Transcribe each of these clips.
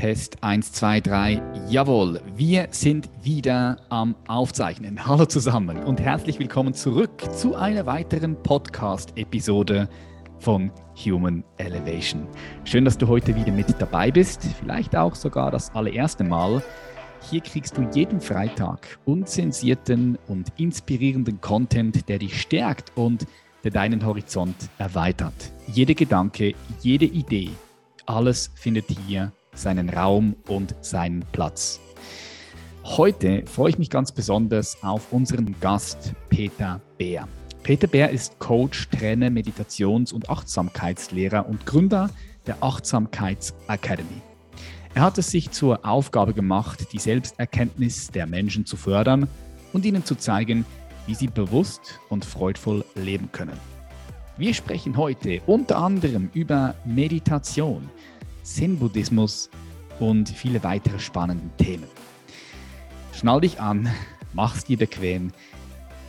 Test 1, 2, 3. Jawohl, wir sind wieder am Aufzeichnen. Hallo zusammen und herzlich willkommen zurück zu einer weiteren Podcast-Episode von Human Elevation. Schön, dass du heute wieder mit dabei bist, vielleicht auch sogar das allererste Mal. Hier kriegst du jeden Freitag unzensierten und inspirierenden Content, der dich stärkt und der deinen Horizont erweitert. Jede Gedanke, jede Idee, alles findet hier seinen Raum und seinen Platz. Heute freue ich mich ganz besonders auf unseren Gast Peter Bär. Peter Bär ist Coach, Trainer, Meditations- und Achtsamkeitslehrer und Gründer der Achtsamkeits Academy. Er hat es sich zur Aufgabe gemacht, die Selbsterkenntnis der Menschen zu fördern und ihnen zu zeigen, wie sie bewusst und freudvoll leben können. Wir sprechen heute unter anderem über Meditation, Zen-Buddhismus und viele weitere spannende Themen. Schnall dich an, mach's dir bequem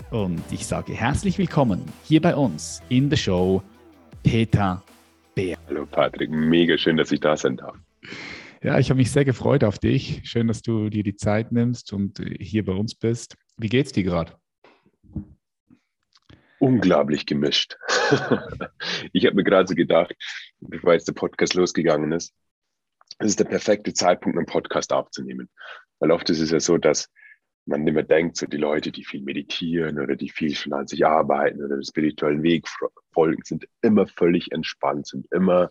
und ich sage herzlich willkommen hier bei uns in der Show Peter Bär. Hallo Patrick, mega schön, dass ich da sein darf. Ja, ich habe mich sehr gefreut auf dich. Schön, dass du dir die Zeit nimmst und hier bei uns bist. Wie geht's dir gerade? Unglaublich gemischt. ich habe mir gerade so gedacht, bevor jetzt der Podcast losgegangen ist, es ist der perfekte Zeitpunkt, einen Podcast aufzunehmen. Weil oft ist es ja so, dass man immer denkt, so die Leute, die viel meditieren oder die viel schon an sich arbeiten oder den spirituellen Weg folgen, sind immer völlig entspannt, sind immer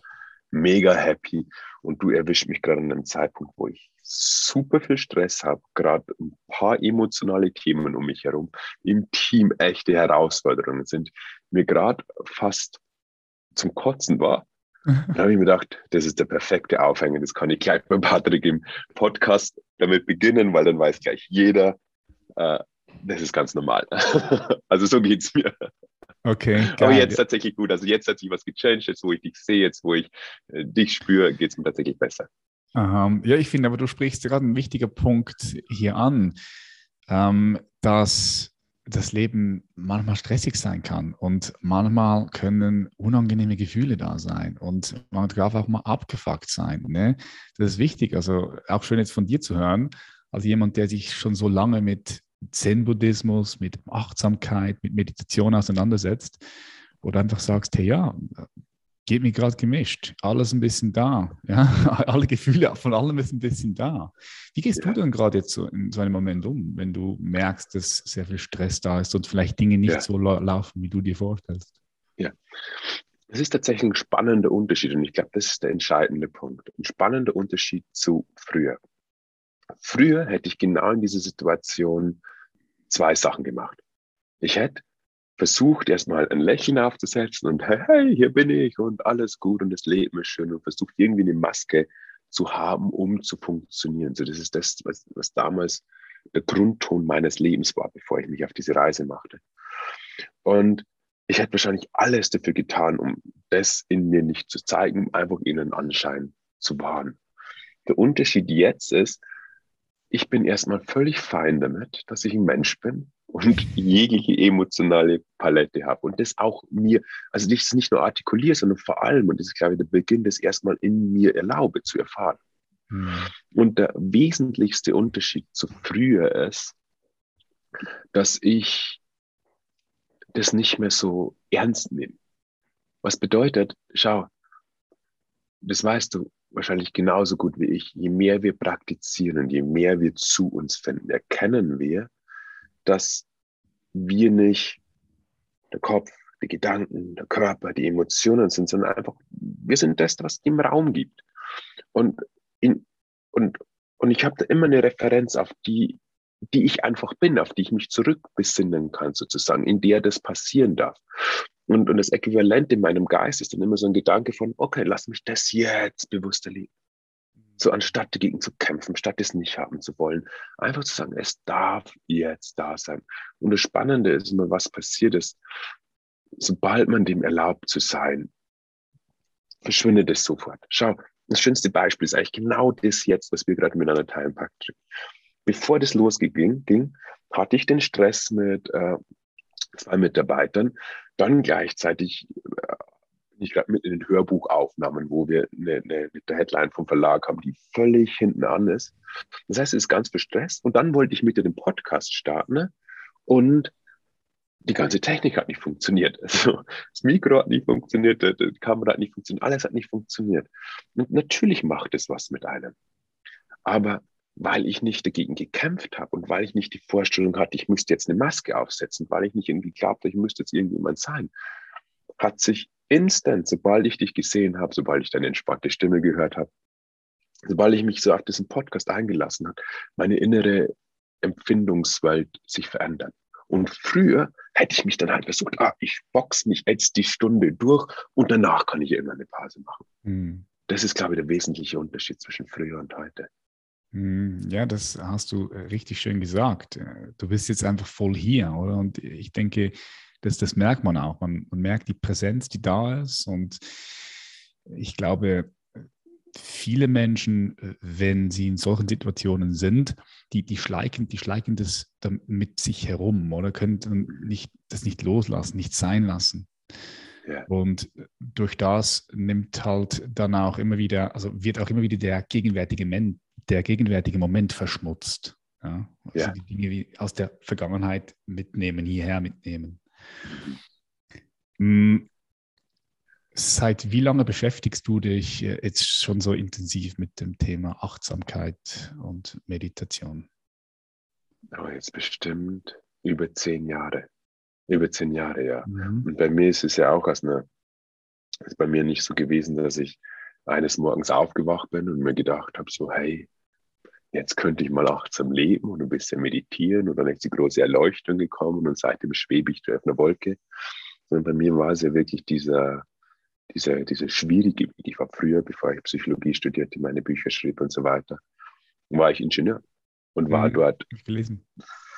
mega happy. Und du erwischst mich gerade an einem Zeitpunkt, wo ich super viel Stress habe, gerade ein paar emotionale Themen um mich herum, im Team echte Herausforderungen sind, mir gerade fast zum Kotzen war. Da habe ich mir gedacht, das ist der perfekte Aufhänger. Das kann ich gleich bei Patrick im Podcast damit beginnen, weil dann weiß gleich jeder, äh, das ist ganz normal. also so geht es mir. Okay. Geil. Aber jetzt tatsächlich gut. Also jetzt hat sich was gechanged, jetzt wo ich dich sehe, jetzt wo ich äh, dich spüre, geht es mir tatsächlich besser. Aha. Ja, ich finde, aber du sprichst gerade einen wichtigen Punkt hier an, ähm, dass das Leben manchmal stressig sein kann und manchmal können unangenehme Gefühle da sein und man darf auch mal abgefuckt sein. Ne? Das ist wichtig, also auch schön jetzt von dir zu hören, als jemand, der sich schon so lange mit Zen-Buddhismus, mit Achtsamkeit, mit Meditation auseinandersetzt, wo du einfach sagst, hey ja, geht mir gerade gemischt, alles ein bisschen da, ja, alle Gefühle von allem ist ein bisschen da. Wie gehst ja. du denn gerade jetzt so in so einem Moment um, wenn du merkst, dass sehr viel Stress da ist und vielleicht Dinge nicht ja. so laufen, wie du dir vorstellst? Ja, es ist tatsächlich ein spannender Unterschied und ich glaube, das ist der entscheidende Punkt. Ein spannender Unterschied zu früher. Früher hätte ich genau in dieser Situation zwei Sachen gemacht. Ich hätte versucht, erstmal ein Lächeln aufzusetzen und hey, hey, hier bin ich und alles gut und das Leben ist schön und versucht irgendwie eine Maske zu haben, um zu funktionieren. So, das ist das, was, was damals der Grundton meines Lebens war, bevor ich mich auf diese Reise machte. Und ich hätte wahrscheinlich alles dafür getan, um das in mir nicht zu zeigen, um einfach ihnen Anschein zu wahren. Der Unterschied jetzt ist, ich bin erstmal völlig fein damit, dass ich ein Mensch bin und jegliche emotionale Palette habe. Und das auch mir, also das nicht nur artikuliere, sondern vor allem, und das ist, glaube ich, der Beginn, das erstmal in mir erlaube zu erfahren. Hm. Und der wesentlichste Unterschied zu früher ist, dass ich das nicht mehr so ernst nehme. Was bedeutet, schau, das weißt du, wahrscheinlich genauso gut wie ich, je mehr wir praktizieren, je mehr wir zu uns finden, erkennen wir, dass wir nicht der Kopf, die Gedanken, der Körper, die Emotionen sind, sondern einfach, wir sind das, was im Raum gibt. Und, in, und, und ich habe da immer eine Referenz, auf die, die ich einfach bin, auf die ich mich zurückbesinnen kann, sozusagen, in der das passieren darf. Und, und das Äquivalent in meinem Geist ist dann immer so ein Gedanke von, okay, lass mich das jetzt bewusst erleben. So anstatt dagegen zu kämpfen, statt es nicht haben zu wollen, einfach zu sagen, es darf jetzt da sein. Und das Spannende ist immer, was passiert ist, sobald man dem erlaubt zu sein, verschwindet es sofort. Schau, das schönste Beispiel ist eigentlich genau das jetzt, was wir gerade miteinander teilen, Patrick. Bevor das losging, ging, hatte ich den Stress mit äh, zwei Mitarbeitern, dann gleichzeitig ich gerade mit in den Hörbuchaufnahmen, wo wir eine, eine, eine Headline vom Verlag haben, die völlig hinten an ist. Das heißt, es ist ganz gestresst. Und dann wollte ich mit dem Podcast starten ne? und die ganze Technik hat nicht funktioniert. Also, das Mikro hat nicht funktioniert, die Kamera hat nicht funktioniert, alles hat nicht funktioniert. Und natürlich macht es was mit einem. Aber weil ich nicht dagegen gekämpft habe und weil ich nicht die Vorstellung hatte, ich müsste jetzt eine Maske aufsetzen, weil ich nicht irgendwie glaubte, ich müsste jetzt irgendjemand sein, hat sich instant, sobald ich dich gesehen habe, sobald ich deine entspannte Stimme gehört habe, sobald ich mich so auf diesen Podcast eingelassen habe, meine innere Empfindungswelt sich verändert. Und früher hätte ich mich dann halt versucht, ah, ich box mich jetzt die Stunde durch und danach kann ich irgendwann eine Pause machen. Mhm. Das ist, glaube ich, der wesentliche Unterschied zwischen früher und heute. Hm, ja, das hast du äh, richtig schön gesagt. Äh, du bist jetzt einfach voll hier, oder? Und ich denke, das, das merkt man auch. Man, man merkt die Präsenz, die da ist. Und ich glaube, viele Menschen, wenn sie in solchen Situationen sind, die, die, schleichen, die schleichen das mit sich herum oder können nicht, das nicht loslassen, nicht sein lassen. Ja. Und durch das nimmt halt dann auch immer wieder, also wird auch immer wieder der gegenwärtige, Men der gegenwärtige Moment verschmutzt. Ja? Also ja. die Dinge wie aus der Vergangenheit mitnehmen, hierher mitnehmen. Mhm. Seit wie lange beschäftigst du dich äh, jetzt schon so intensiv mit dem Thema Achtsamkeit und Meditation? Oh, jetzt bestimmt über zehn Jahre. Über zehn Jahre, ja. Mhm. Und bei mir ist es ja auch aus einer, ist bei mir nicht so gewesen, dass ich eines Morgens aufgewacht bin und mir gedacht habe, so, hey, jetzt könnte ich mal achtsam leben und ein bisschen meditieren und dann ist die große Erleuchtung gekommen und seitdem schwebe ich auf einer Wolke. Sondern bei mir war es ja wirklich dieser, dieser, dieser schwierige Weg. Ich war früher, bevor ich Psychologie studierte, meine Bücher schrieb und so weiter, war ich Ingenieur und war mhm, dort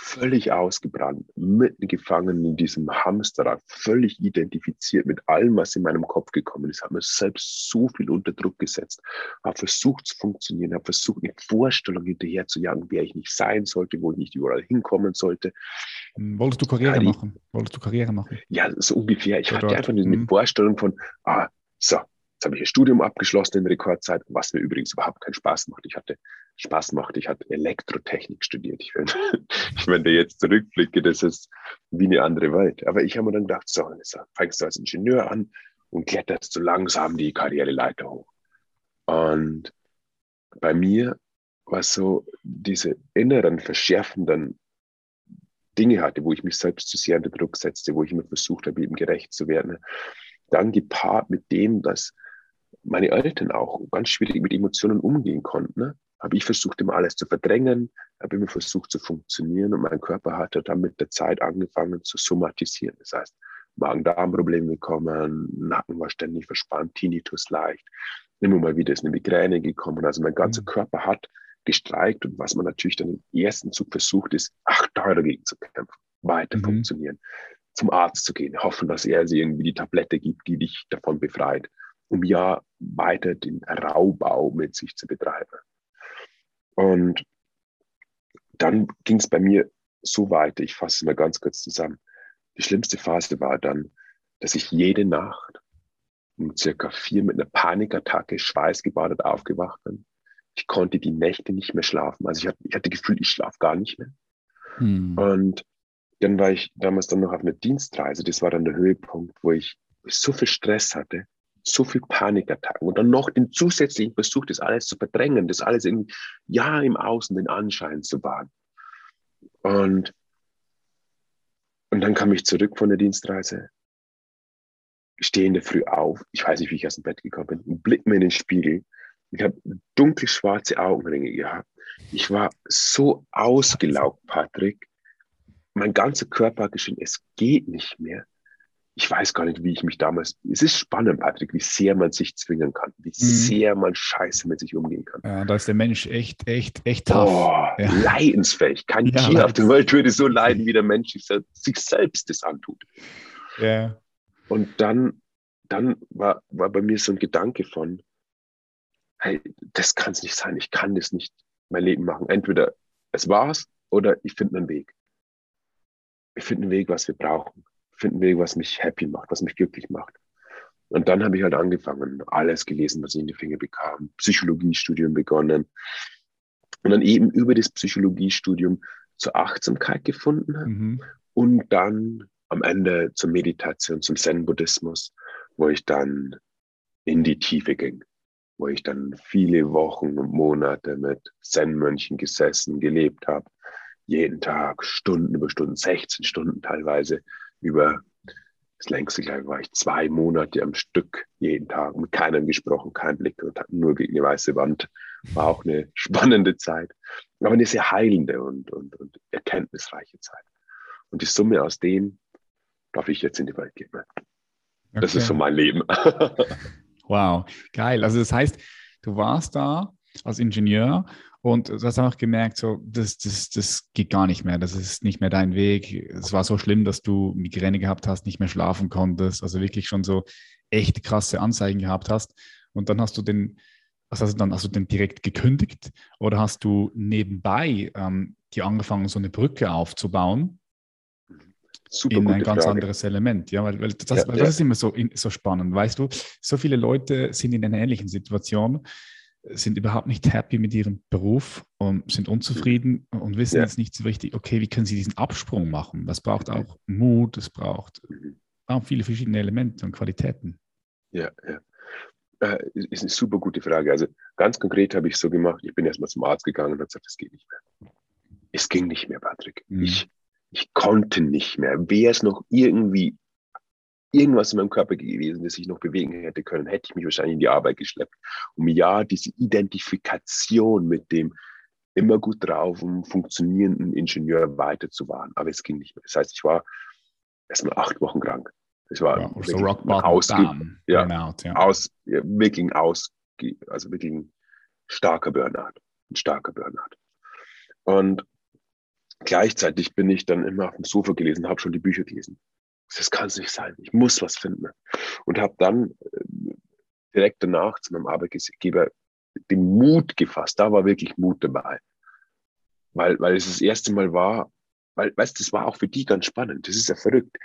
völlig ausgebrannt, mitten gefangen in diesem Hamsterrad, völlig identifiziert mit allem, was in meinem Kopf gekommen ist, habe mir selbst so viel unter Druck gesetzt, habe versucht zu funktionieren, habe versucht, eine Vorstellung hinterher zu jagen, wer ich nicht sein sollte, wo ich nicht überall hinkommen sollte. Hm, wolltest du Karriere ja, machen? Wolltest du Karriere machen? Ja, so ungefähr. Ich Oder hatte dort. einfach eine mhm. Vorstellung von, ah, so, Jetzt habe ich ein Studium abgeschlossen in Rekordzeit, was mir übrigens überhaupt keinen Spaß macht. Ich hatte Spaß macht. Ich hatte Elektrotechnik studiert. Ich, wenn, wenn ich jetzt zurückblicke, das ist wie eine andere Welt. Aber ich habe mir dann gedacht, so, fängst du als Ingenieur an und kletterst so langsam die Karriereleiter hoch. Und bei mir war so diese inneren, verschärfenden Dinge hatte, wo ich mich selbst zu sehr unter Druck setzte, wo ich immer versucht habe, eben gerecht zu werden. Dann gepaart mit dem, dass meine Eltern auch ganz schwierig mit Emotionen umgehen konnten, ne? habe ich versucht, immer alles zu verdrängen, habe immer versucht zu funktionieren und mein Körper hatte dann mit der Zeit angefangen zu somatisieren. Das heißt, Magen-Darm-Probleme bekommen, Nacken war ständig verspannt, Tinnitus leicht, immer mal wieder ist eine Migräne gekommen. Also mein ganzer mhm. Körper hat gestreikt und was man natürlich dann im ersten Zug versucht, ist, ach, da dagegen zu kämpfen, weiter mhm. funktionieren, zum Arzt zu gehen, hoffen, dass er sie irgendwie die Tablette gibt, die dich davon befreit um ja weiter den Raubau mit sich zu betreiben. Und dann ging es bei mir so weiter, ich fasse es mal ganz kurz zusammen. Die schlimmste Phase war dann, dass ich jede Nacht um circa vier mit einer Panikattacke schweißgebadet aufgewacht bin. Ich konnte die Nächte nicht mehr schlafen. Also ich hatte, ich hatte Gefühl, ich schlafe gar nicht mehr. Hm. Und dann war ich damals dann noch auf einer Dienstreise. Das war dann der Höhepunkt, wo ich so viel Stress hatte, so viel Panikattacken und dann noch den zusätzlichen Versuch, das alles zu verdrängen, das alles in, ja im Außen den Anschein zu wahren. Und, und dann kam ich zurück von der Dienstreise, stehe in der Früh auf, ich weiß nicht, wie ich aus dem Bett gekommen bin, und blick mir in den Spiegel. Ich habe dunkelschwarze Augenringe gehabt. Ich war so ausgelaugt, Patrick. Mein ganzer Körper hat geschrien, es geht nicht mehr ich weiß gar nicht, wie ich mich damals. Es ist spannend, Patrick, wie sehr man sich zwingen kann, wie mhm. sehr man scheiße mit sich umgehen kann. Ja, da ist der Mensch echt, echt, echt tough. Oh, ja. Leidensfähig. Kein ja, Tier auf der Welt würde so leiden, wie der Mensch sich selbst das antut. Ja. Und dann, dann war, war bei mir so ein Gedanke von, hey, das kann es nicht sein, ich kann das nicht mein Leben machen. Entweder es war's oder ich finde einen Weg. Ich finde einen Weg, was wir brauchen finden wir, was mich happy macht, was mich glücklich macht. Und dann habe ich halt angefangen, alles gelesen, was ich in die Finger bekam, Psychologiestudium begonnen und dann eben über das Psychologiestudium zur Achtsamkeit gefunden mhm. und dann am Ende zur Meditation, zum Zen-Buddhismus, wo ich dann in die Tiefe ging, wo ich dann viele Wochen und Monate mit Zen-Mönchen gesessen, gelebt habe, jeden Tag Stunden über Stunden, 16 Stunden teilweise über das längste, glaube ich, war ich zwei Monate am Stück jeden Tag mit keinem gesprochen, kein Blick und nur gegen eine weiße Wand. War auch eine spannende Zeit, aber eine sehr heilende und, und, und erkenntnisreiche Zeit. Und die Summe aus dem darf ich jetzt in die Welt geben. Das okay. ist so mein Leben. wow, geil. Also das heißt, du warst da als Ingenieur und du hast auch gemerkt, so, das, das, das geht gar nicht mehr, das ist nicht mehr dein Weg. Es war so schlimm, dass du Migräne gehabt hast, nicht mehr schlafen konntest, also wirklich schon so echt krasse Anzeigen gehabt hast. Und dann hast du den, was hast du dann, hast du den direkt gekündigt oder hast du nebenbei ähm, dir angefangen, so eine Brücke aufzubauen? Super in ein ganz Frage. anderes Element, ja, weil, weil, das, ja, weil das ist immer so, so spannend, weißt du, so viele Leute sind in einer ähnlichen Situation sind überhaupt nicht happy mit ihrem Beruf und sind unzufrieden und wissen ja. jetzt nicht so richtig, okay, wie können sie diesen Absprung machen? Das braucht auch Mut, es braucht auch viele verschiedene Elemente und Qualitäten. Ja, ja. Äh, ist eine super gute Frage. Also ganz konkret habe ich so gemacht, ich bin erstmal zum Arzt gegangen und habe gesagt, es geht nicht mehr. Es ging nicht mehr, Patrick. Mhm. Ich, ich konnte nicht mehr. Wäre es noch irgendwie irgendwas in meinem Körper gewesen, das ich noch bewegen hätte können, hätte ich mich wahrscheinlich in die Arbeit geschleppt, um ja diese Identifikation mit dem immer gut drauf und funktionierenden Ingenieur weiterzuwahren. Aber es ging nicht mehr. Das heißt, ich war erstmal acht Wochen krank. Das war ja, so rock bottom ja, Burnout, ja. Aus, ja, wirklich aus, also wirklich ein starker Burnout. Ein starker Burnout. Und gleichzeitig bin ich dann immer auf dem Sofa gelesen, habe schon die Bücher gelesen das kann es nicht sein. Ich muss was finden. Und habe dann äh, direkt danach zu meinem Arbeitgeber den Mut gefasst. Da war wirklich Mut dabei. Weil, weil es das erste Mal war, weil, weißt du, das war auch für die ganz spannend. Das ist ja verrückt.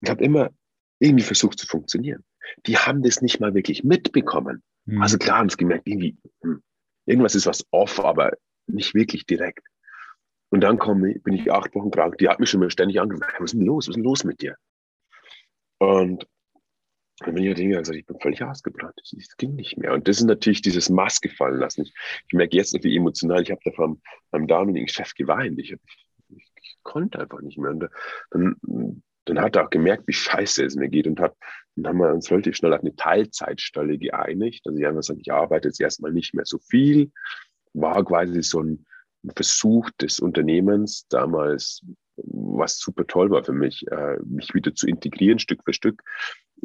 Ich habe immer irgendwie versucht zu funktionieren. Die haben das nicht mal wirklich mitbekommen. Mhm. Also klar haben sie gemerkt, irgendwie, hm, irgendwas ist was off, aber nicht wirklich direkt. Und dann komme, bin ich acht Wochen krank. Die hat mich schon mal ständig angerufen. Was ist denn los? Was ist denn los mit dir? Und dann bin ich halt hingegangen und gesagt, ich bin völlig ausgebrannt. Es ging nicht mehr. Und das ist natürlich dieses Maske fallen lassen. Ich, ich merke jetzt wie emotional. Ich habe da vom, beim damaligen Chef geweint. Ich, ich, ich, konnte einfach nicht mehr. Und dann, dann hat er auch gemerkt, wie scheiße es mir geht und hat, dann haben wir uns relativ schnell auf eine Teilzeitstelle geeinigt. Also ich einfach gesagt, ich arbeite jetzt erstmal nicht mehr so viel. War quasi so ein Versuch des Unternehmens damals was super toll war für mich, äh, mich wieder zu integrieren, Stück für Stück.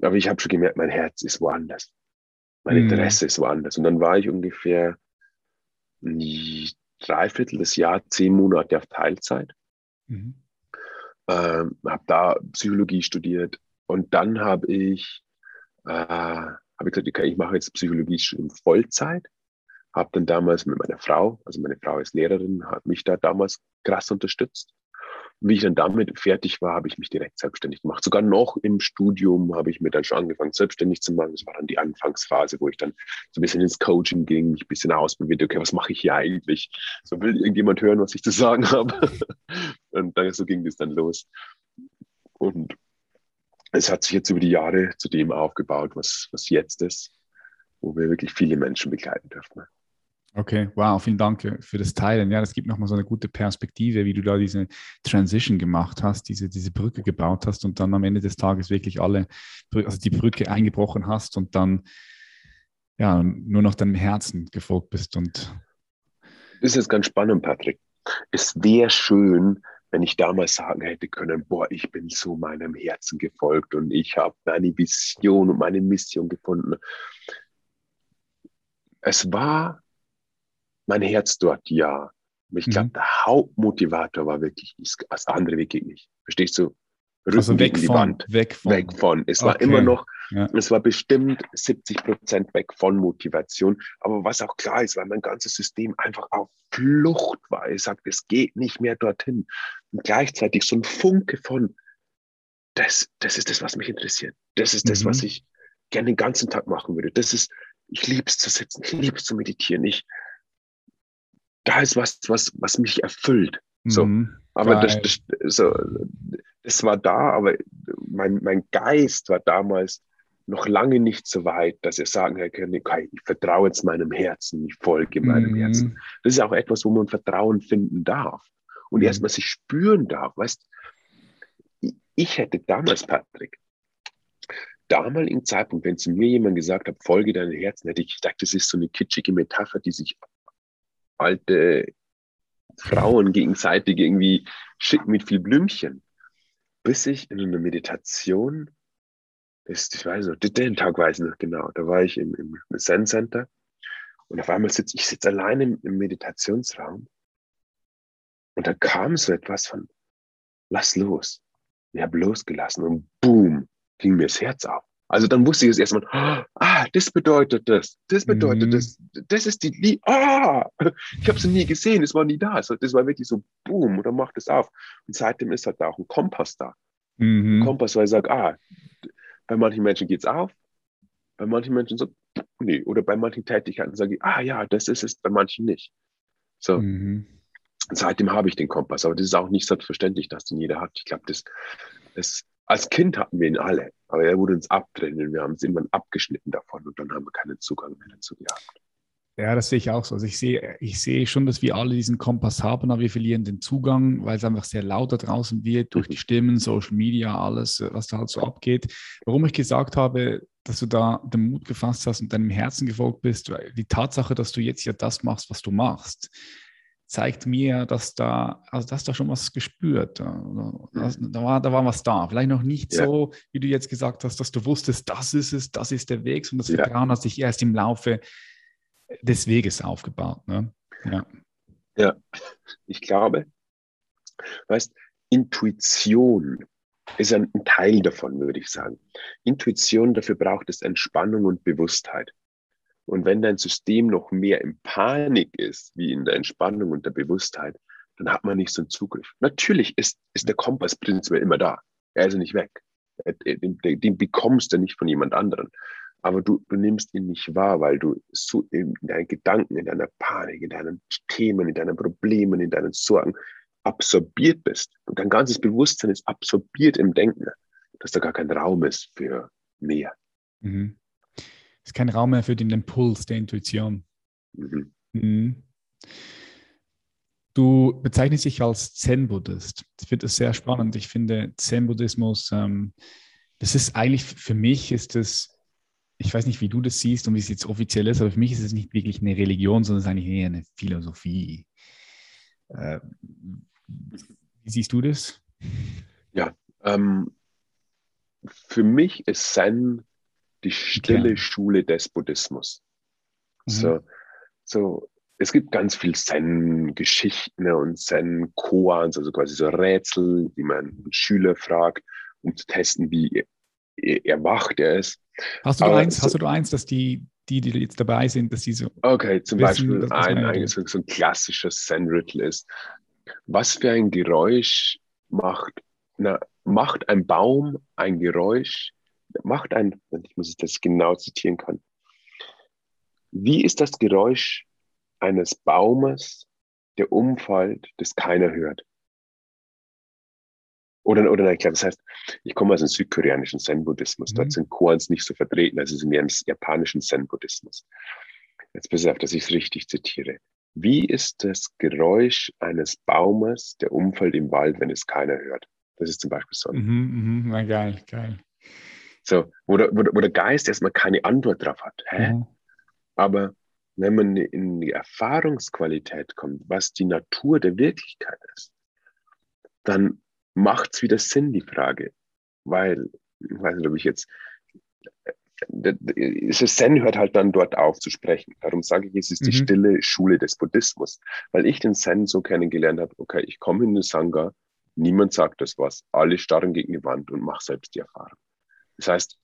Aber ich habe schon gemerkt, mein Herz ist woanders. Mein mhm. Interesse ist woanders. Und dann war ich ungefähr ein Dreiviertel des Jahr, zehn Monate auf Teilzeit. Mhm. Ähm, habe da Psychologie studiert. Und dann habe ich, äh, hab ich gesagt, okay, ich mache jetzt Psychologie in Vollzeit. Habe dann damals mit meiner Frau, also meine Frau ist Lehrerin, hat mich da damals krass unterstützt wie ich dann damit fertig war, habe ich mich direkt selbstständig gemacht. Sogar noch im Studium habe ich mir dann schon angefangen, selbstständig zu machen. Das war dann die Anfangsphase, wo ich dann so ein bisschen ins Coaching ging, mich ein bisschen ausprobiert, okay, was mache ich hier eigentlich? So will irgendjemand hören, was ich zu sagen habe. Und dann, so ging das dann los. Und es hat sich jetzt über die Jahre zu dem aufgebaut, was, was jetzt ist, wo wir wirklich viele Menschen begleiten dürfen. Okay, wow, vielen Dank für das Teilen. Ja, das gibt nochmal so eine gute Perspektive, wie du da diese Transition gemacht hast, diese, diese Brücke gebaut hast und dann am Ende des Tages wirklich alle, also die Brücke eingebrochen hast und dann ja nur noch deinem Herzen gefolgt bist. Und das ist jetzt ganz spannend, Patrick. Es wäre schön, wenn ich damals sagen hätte können, boah, ich bin so meinem Herzen gefolgt und ich habe meine Vision und meine Mission gefunden. Es war mein Herz dort, ja. Aber ich glaube, mhm. der Hauptmotivator war wirklich, das andere wirklich nicht. Verstehst du? Rücken also weg von, Wand. Weg von. Weg von. Es war immer noch, ja. es war bestimmt 70 Prozent weg von Motivation. Aber was auch klar ist, weil mein ganzes System einfach auf Flucht war. Ich sagte, es geht nicht mehr dorthin. Und gleichzeitig so ein Funke von, das, das ist das, was mich interessiert. Das ist das, mhm. was ich, gerne den ganzen Tag machen würde. Das ist, ich liebe es zu sitzen, ich liebe es zu meditieren. Ich, da ist was, was, was mich erfüllt. So. Mhm, aber das, das, so, das war da, aber mein, mein Geist war damals noch lange nicht so weit, dass er sagen kann, okay, ich vertraue jetzt meinem Herzen, ich folge meinem mhm. Herzen. Das ist auch etwas, wo man Vertrauen finden darf und mhm. erstmal sich spüren darf. Weißt, ich hätte damals, Patrick, damaligen Zeitpunkt, wenn zu mir jemand gesagt hat, folge deinem Herzen, hätte ich gedacht, das ist so eine kitschige Metapher, die sich alte Frauen gegenseitig irgendwie schicken mit viel Blümchen. Bis ich in einer Meditation, das, ich weiß noch, den Tag weiß ich noch genau, da war ich im, im Zen Center und auf einmal sitze ich sitze alleine im, im Meditationsraum und da kam so etwas von, lass los. Ich habe losgelassen und boom, ging mir das Herz auf. Also dann wusste ich es erstmal, ah, das bedeutet das, das bedeutet mhm. das, das ist die Liebe, ah, ich habe sie nie gesehen, es war nie da. Also das war wirklich so, boom, und dann macht es auf. Und seitdem ist halt da auch ein Kompass da. Mhm. Ein Kompass, weil ich sage, ah, bei manchen Menschen geht es auf, bei manchen Menschen so, nee, oder bei manchen Tätigkeiten sage ich, ah ja, das ist es, bei manchen nicht. So. Mhm. Seitdem habe ich den Kompass, aber das ist auch nicht selbstverständlich, dass den jeder hat. Ich glaube, das, das als Kind hatten wir ihn alle, aber er wurde uns abtrennen. Wir haben es irgendwann abgeschnitten davon und dann haben wir keinen Zugang mehr dazu gehabt. Ja, das sehe ich auch so. Also ich sehe, ich sehe schon, dass wir alle diesen Kompass haben, aber wir verlieren den Zugang, weil es einfach sehr laut da draußen wird, durch die Stimmen, Social Media, alles, was da halt so abgeht. Warum ich gesagt habe, dass du da den Mut gefasst hast und deinem Herzen gefolgt bist, weil die Tatsache, dass du jetzt ja das machst, was du machst, zeigt mir, dass da, also dass da schon was gespürt. Das, da, war, da war was da. Vielleicht noch nicht ja. so, wie du jetzt gesagt hast, dass du wusstest, das ist es, das ist der Weg, sondern das ja. Vertrauen hat sich erst im Laufe des Weges aufgebaut. Ne? Ja. ja, ich glaube, weißt, Intuition ist ein Teil davon, würde ich sagen. Intuition, dafür braucht es Entspannung und Bewusstheit. Und wenn dein System noch mehr in Panik ist, wie in der Entspannung und der Bewusstheit, dann hat man nicht so einen Zugriff. Natürlich ist, ist der Kompass prinzipiell immer da. Er ist nicht weg. Den, den bekommst du nicht von jemand anderem. Aber du, du nimmst ihn nicht wahr, weil du so in deinen Gedanken, in deiner Panik, in deinen Themen, in deinen Problemen, in deinen Sorgen absorbiert bist. Und dein ganzes Bewusstsein ist absorbiert im Denken, dass da gar kein Raum ist für mehr. Mhm ist kein Raum mehr für den Impuls der Intuition. Mhm. Mhm. Du bezeichnest dich als Zen-Buddhist. Ich finde das sehr spannend. Ich finde Zen-Buddhismus, ähm, das ist eigentlich für mich ist das, ich weiß nicht, wie du das siehst und wie es jetzt offiziell ist, aber für mich ist es nicht wirklich eine Religion, sondern es ist eigentlich eher eine Philosophie. Äh, wie siehst du das? Ja, ähm, für mich ist Zen die stille okay. Schule des Buddhismus. Mhm. So, so, es gibt ganz viel Zen-Geschichten und Zen-Koans, also quasi so Rätsel, die man Schüler fragt, um zu testen, wie erwacht er ist. Hast du, Aber eins, so, hast du eins, dass die, die, die jetzt dabei sind, dass die so. Okay, zum wissen, Beispiel ein, ein, so, ein klassisches Zen-Rittel ist, was für ein Geräusch macht, na, macht ein Baum ein Geräusch, macht ein, ich muss es das genau zitieren kann. Wie ist das Geräusch eines Baumes, der umfällt, das keiner hört? Oder, oder nein, ich glaube, das heißt, ich komme aus dem südkoreanischen Zen-Buddhismus. Mhm. Dort sind Koans nicht so vertreten, also sind mehr im japanischen Zen-Buddhismus. Jetzt pass auf, dass ich es richtig zitiere. Wie ist das Geräusch eines Baumes, der umfällt im Wald, wenn es keiner hört? Das ist zum Beispiel so. Mhm, mh, geil, geil. So, wo der, wo, der, Geist erstmal keine Antwort drauf hat. Hä? Mhm. Aber wenn man in die Erfahrungsqualität kommt, was die Natur der Wirklichkeit ist, dann macht es wieder Sinn, die Frage. Weil, ich weiß nicht, ob ich jetzt, das Zen hört halt dann dort auf zu sprechen. Darum sage ich, es ist die mhm. stille Schule des Buddhismus. Weil ich den Zen so kennengelernt habe, okay, ich komme in eine Sangha, niemand sagt das was, alle starren gegen die Wand und mache selbst die Erfahrung. Das heißt,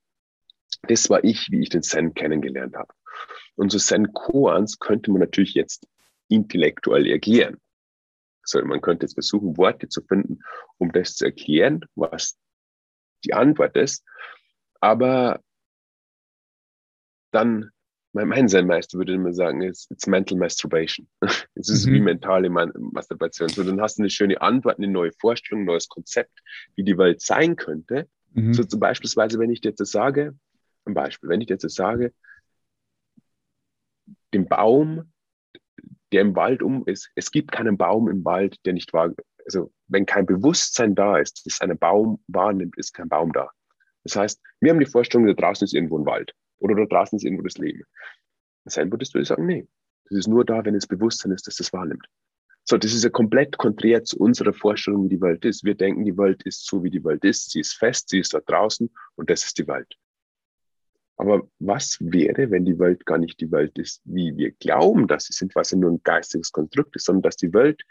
das war ich, wie ich den Zen kennengelernt habe. Und so Zen-Koans könnte man natürlich jetzt intellektuell erklären. Also man könnte jetzt versuchen, Worte zu finden, um das zu erklären, was die Antwort ist. Aber dann, mein, mein Zen-Meister würde immer sagen, it's, it's mental masturbation. es ist Mhm. wie mentale Man Masturbation. So, dann hast du eine schöne Antwort, eine neue Vorstellung, ein neues Konzept, wie die Welt sein könnte. Mhm. So zum beispielsweise, wenn ich dir jetzt sage, ein Beispiel, wenn ich dir jetzt sage, den Baum, der im Wald um ist, es gibt keinen Baum im Wald, der nicht wahr, also wenn kein Bewusstsein da ist, dass ein Baum wahrnimmt, ist kein Baum da. Das heißt, wir haben die Vorstellung, da draußen ist irgendwo ein Wald oder da draußen ist irgendwo das Leben. Sein würdest du sagen, nee, das ist nur da, wenn es Bewusstsein ist, dass das wahrnimmt. So, das ist ja komplett konträr zu unserer Vorstellung, wie die Welt ist. Wir denken, die Welt ist so, wie die Welt ist. Sie ist fest, sie ist da draußen und das ist die Welt. Aber was wäre, wenn die Welt gar nicht die Welt ist, wie wir glauben, dass sie sind, was ja nur ein geistiges Konstrukt ist, sondern dass die Welt,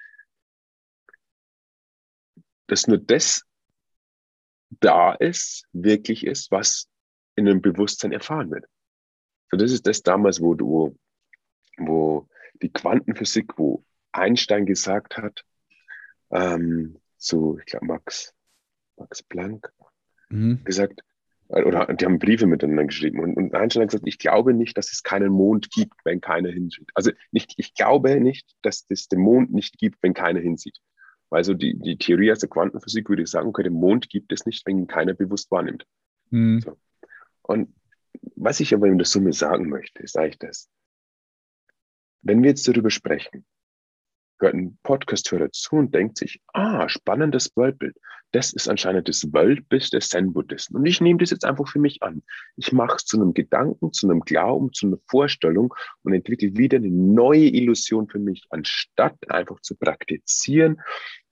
dass nur das da ist, wirklich ist, was in einem Bewusstsein erfahren wird. So, das ist das damals, wo du, wo die Quantenphysik, wo Einstein gesagt hat, ähm, so, ich glaube, Max, Max Planck, Mhm. gesagt, oder die haben Briefe miteinander geschrieben. Und, und Einstein hat gesagt, ich glaube nicht, dass es keinen Mond gibt, wenn keiner hinsieht. Also nicht, ich glaube nicht, dass es den Mond nicht gibt, wenn keiner hinsieht. Weil so die, die Theorie aus der Quantenphysik würde sagen, okay, den Mond gibt es nicht, wenn ihn keiner bewusst wahrnimmt. Mhm. So. Und was ich aber in der Summe sagen möchte, ist eigentlich das. Wenn wir jetzt darüber sprechen, hört ein Podcast-Hörer zu und denkt sich, ah, spannendes Weltbild. Das ist anscheinend das Weltbild des Zen-Buddhisten. Und ich nehme das jetzt einfach für mich an. Ich mache es zu einem Gedanken, zu einem Glauben, zu einer Vorstellung und entwickle wieder eine neue Illusion für mich, anstatt einfach zu praktizieren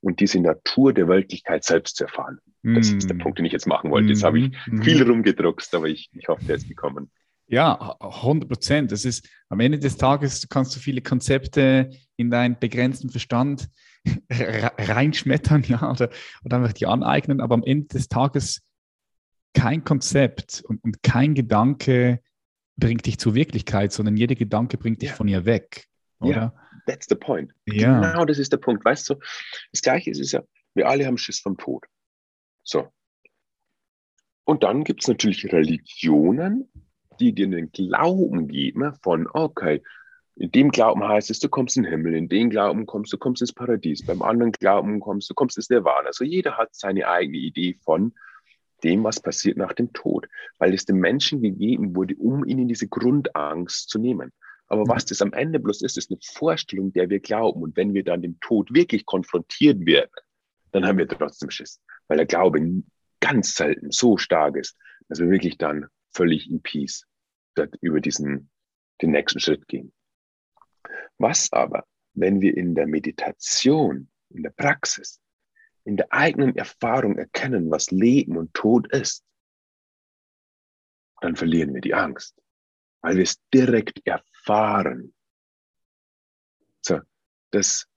und diese Natur der Weltlichkeit selbst zu erfahren. Das ist der Mhm. Punkt, den ich jetzt machen wollte. Jetzt habe ich Mhm. viel rumgedruckst, aber ich, ich hoffe, der ist gekommen. Ja, 100 Prozent. Das ist am Ende des Tages kannst du viele Konzepte in deinen begrenzten Verstand re- reinschmettern, ja, oder, oder einfach die aneignen, aber am Ende des Tages kein Konzept und, und kein Gedanke bringt dich zur Wirklichkeit, sondern jeder Gedanke bringt dich Ja. von ihr weg, Ja. oder? That's the point. Ja. Genau das ist der Punkt. Weißt du, das Gleiche ist es ja, wir alle haben Schiss vom Tod. So. Und dann gibt es natürlich Religionen, die dir den Glauben geben von, okay, in dem Glauben heißt es, du kommst in den Himmel, in dem Glauben kommst du kommst ins Paradies, beim anderen Glauben kommst du kommst ins Nirvana. Also jeder hat seine eigene Idee von dem, was passiert nach dem Tod, weil es dem Menschen gegeben wurde, um ihnen diese Grundangst zu nehmen. Aber Mhm. was das am Ende bloß ist, ist eine Vorstellung, der wir glauben. Und wenn wir dann dem Tod wirklich konfrontiert werden, dann haben wir trotzdem Schiss, weil der Glaube ganz selten so stark ist, dass wir wirklich dann völlig in Peace über diesen, den nächsten Schritt gehen. Was aber, wenn wir in der Meditation, in der Praxis, in der eigenen Erfahrung erkennen, was Leben und Tod ist, dann verlieren wir die Angst, weil wir es direkt erfahren. So, das,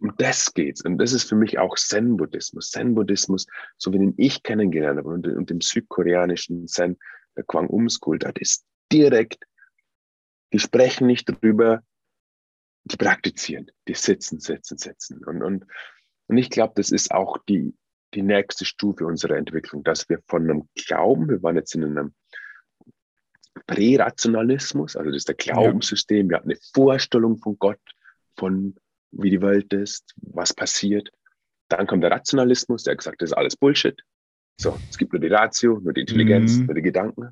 um das geht's. Und das ist für mich auch Zen-Buddhismus. Zen-Buddhismus, so wie den ich kennengelernt habe und, und dem südkoreanischen Zen, der Um School, das ist direkt, die sprechen nicht drüber, die praktizieren, die sitzen, sitzen, sitzen. Und, und, und ich glaube, das ist auch die, die nächste Stufe unserer Entwicklung, dass wir von einem Glauben, wir waren jetzt in einem Prärationalismus, also das ist der Glaubenssystem, wir hatten eine Vorstellung von Gott, von wie die Welt ist, was passiert. Dann kommt der Rationalismus, der hat gesagt, das ist alles Bullshit. So, es gibt nur die Ratio, nur die Intelligenz, Mhm. nur die Gedanken.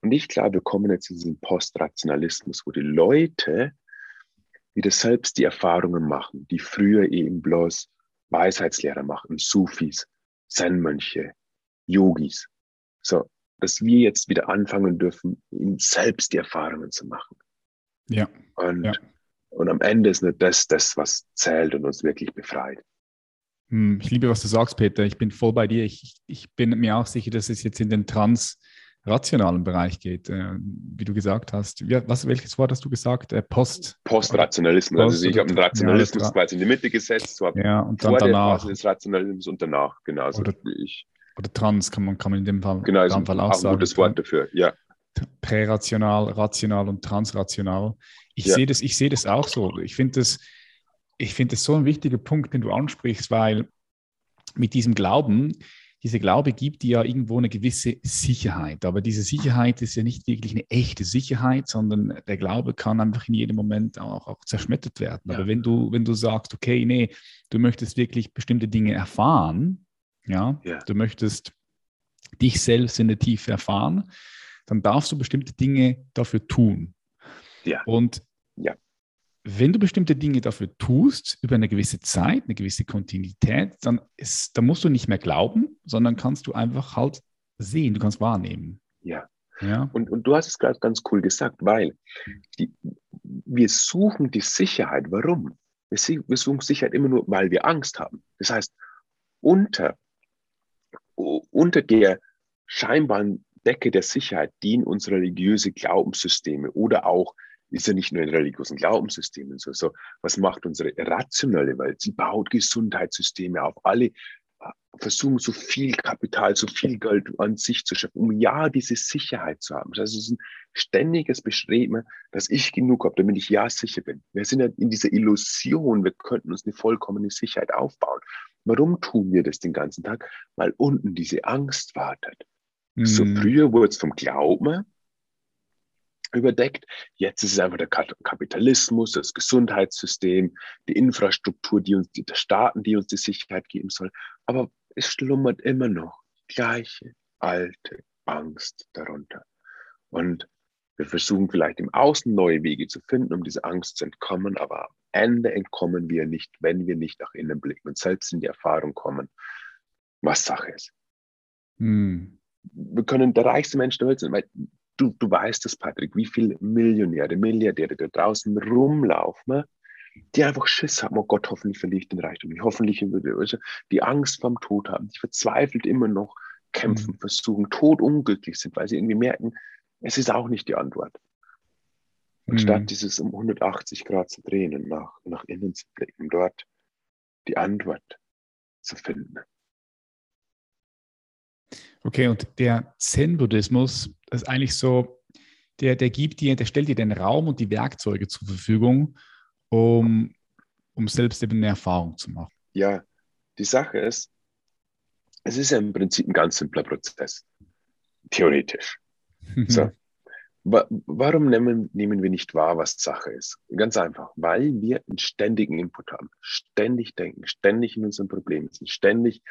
Und ich glaube, wir kommen jetzt in diesen Postrationalismus, wo die Leute wieder selbst die Erfahrungen machen, die früher eben bloß Weisheitslehrer machen, Sufis, Zen-Mönche, Yogis. So, dass wir jetzt wieder anfangen dürfen, ihnen selbst die Erfahrungen zu machen. Ja. Und, Ja. und am Ende ist nur das, das, was zählt und uns wirklich befreit. Hm, Ich liebe, was du sagst, Peter. Ich bin voll bei dir. Ich, ich bin mir auch sicher, dass es jetzt in den transrationalen Bereich geht, äh, wie du gesagt hast. Wie, was, welches Wort hast du gesagt? Äh, Post. Postrationalismus. Post- also ich habe den Rationalismus ja, quasi in die Mitte gesetzt, so Ja, und dann vor der danach. Phase des Rationalismus und danach, genau. So Oder- ich, Oder trans kann man, kann man in dem Fall, genau, dem ein, Fall auch auch ein sagen. gutes Wort dafür. Ja, Prärational, rational und transrational. Ich Ja. sehe das, ich sehe das auch so. Ich finde das, ich finde das so ein wichtiger Punkt, den du ansprichst, weil mit diesem Glauben, dieser Glaube gibt dir ja irgendwo eine gewisse Sicherheit. Aber diese Sicherheit ist ja nicht wirklich eine echte Sicherheit, sondern der Glaube kann einfach in jedem Moment auch, auch zerschmettert werden. Ja. Aber wenn du, wenn du sagst, okay, nee, du möchtest wirklich bestimmte Dinge erfahren, ja, ja. du möchtest dich selbst in der Tiefe erfahren, dann darfst du bestimmte Dinge dafür tun. Ja. Und ja wenn du bestimmte Dinge dafür tust, über eine gewisse Zeit, eine gewisse Kontinuität, dann, ist, dann musst du nicht mehr glauben, sondern kannst du einfach halt sehen, du kannst wahrnehmen. Ja. ja. Und, und du hast es gerade ganz cool gesagt, weil die, wir suchen die Sicherheit. Warum? Wir, wir suchen Sicherheit immer nur, weil wir Angst haben. Das heißt, unter, unter der scheinbaren Decke der Sicherheit dienen unsere religiöse Glaubenssysteme oder auch ist ja nicht nur in religiösen Glaubenssystemen so. so. Was macht unsere rationale Welt? Sie baut Gesundheitssysteme auf. Alle äh, versuchen, so viel Kapital, so viel Geld an sich zu schaffen, um ja diese Sicherheit zu haben. Das heißt, es ist ein ständiges Bestreben, dass ich genug habe, damit ich ja sicher bin. Wir sind ja in dieser Illusion, wir könnten uns eine vollkommene Sicherheit aufbauen. Warum tun wir das den ganzen Tag? Weil unten diese Angst wartet. Mhm. So früher wurde es vom Glauben überdeckt. Jetzt ist es einfach der Kapitalismus, das Gesundheitssystem, die Infrastruktur, die uns, die Staaten, die uns die Sicherheit geben soll. Aber es schlummert immer noch gleiche alte Angst darunter. Und wir versuchen vielleicht im Außen neue Wege zu finden, um diese Angst zu entkommen, aber am Ende entkommen wir nicht, wenn wir nicht nach innen blicken und selbst in die Erfahrung kommen, was Sache ist. Hm. Wir können der reichste Mensch der Welt sein, weil du, du weißt es, Patrick, wie viele Millionäre, Milliardäre da draußen rumlaufen, die einfach Schiss haben, oh Gott, hoffentlich verliere ich den Reichtum nicht, hoffentlich die Angst vom Tod haben, die verzweifelt immer noch kämpfen, mhm. versuchen, todunglücklich sind, weil sie irgendwie merken, es ist auch nicht die Antwort. Anstatt mhm. dieses um 180 Grad zu drehen und nach, nach innen zu blicken, dort die Antwort zu finden. Okay, und der Zen-Buddhismus ist eigentlich so, der, der gibt dir, der stellt dir den Raum und die Werkzeuge zur Verfügung, um, um selbst eben eine Erfahrung zu machen. Ja, die Sache ist, es ist ja im Prinzip ein ganz simpler Prozess. Theoretisch. so. Warum nehmen, nehmen wir nicht wahr, was Sache ist? Ganz einfach, weil wir einen ständigen Input haben. Ständig denken, ständig in unseren Problemen sind, ständig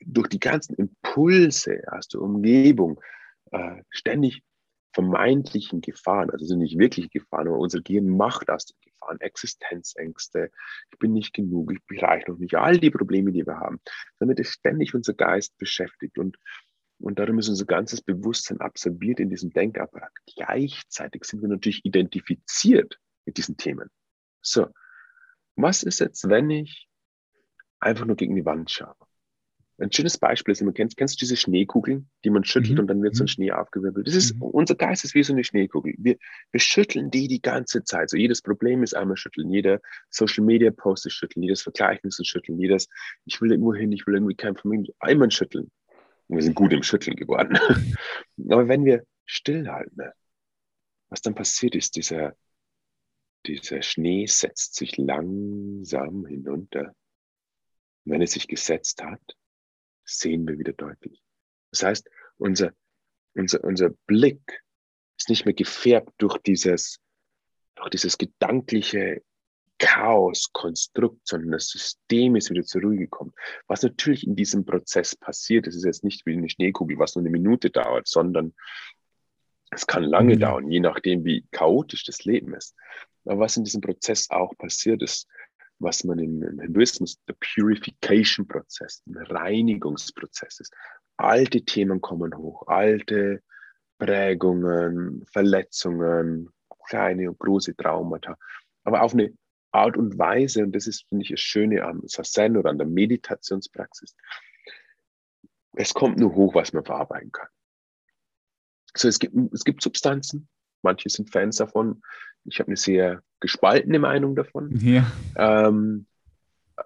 durch die ganzen Impulse aus der Umgebung äh, ständig vermeintlichen Gefahren, also sind nicht wirklich Gefahren, aber unser Gehirn macht aus den Gefahren Existenzängste, ich bin nicht genug, ich bereiche noch nicht, all die Probleme, die wir haben. Damit ist ständig unser Geist beschäftigt und, und darum ist unser ganzes Bewusstsein absorbiert in diesem Denkapparat. Gleichzeitig sind wir natürlich identifiziert mit diesen Themen. So, was ist jetzt, wenn ich einfach nur gegen die Wand schaue? Ein schönes Beispiel ist, man kennst, kennst du diese Schneekugeln, die man schüttelt mhm. und dann wird so ein mhm. Schnee aufgewirbelt. Das ist, mhm. unser Geist ist wie so eine Schneekugel. Wir, wir schütteln die die ganze Zeit. So jedes Problem ist einmal schütteln, jeder Social Media Post ist schütteln, jedes Vergleichnis ist schütteln, jedes, ich will irgendwo hin, ich will irgendwie kämpfen, einmal schütteln. Und wir sind gut im Schütteln geworden. Aber wenn wir stillhalten, was dann passiert ist, dieser, dieser Schnee setzt sich langsam hinunter. Und wenn es sich gesetzt hat, sehen wir wieder deutlich. Das heißt, unser, unser, unser Blick ist nicht mehr gefärbt durch dieses, durch dieses gedankliche Chaos, Konstrukt, sondern das System ist wieder zur Ruhe gekommen. Was natürlich in diesem Prozess passiert, das ist jetzt nicht wie eine Schneekugel, was nur eine Minute dauert, sondern es kann lange mhm. dauern, je nachdem, wie chaotisch das Leben ist. Aber was in diesem Prozess auch passiert ist, was man im, Hinduismus der Purification-Prozess, ein Reinigungsprozess ist. Alte Themen kommen hoch, alte Prägungen, Verletzungen, kleine und große Traumata, aber auf eine Art und Weise, und das ist, finde ich, das Schöne am Sazen oder an der Meditationspraxis, es kommt nur hoch, was man verarbeiten kann. So, es gibt, es gibt Substanzen, manche sind Fans davon, ich habe eine sehr gespaltene Meinung davon. Ja. Ähm,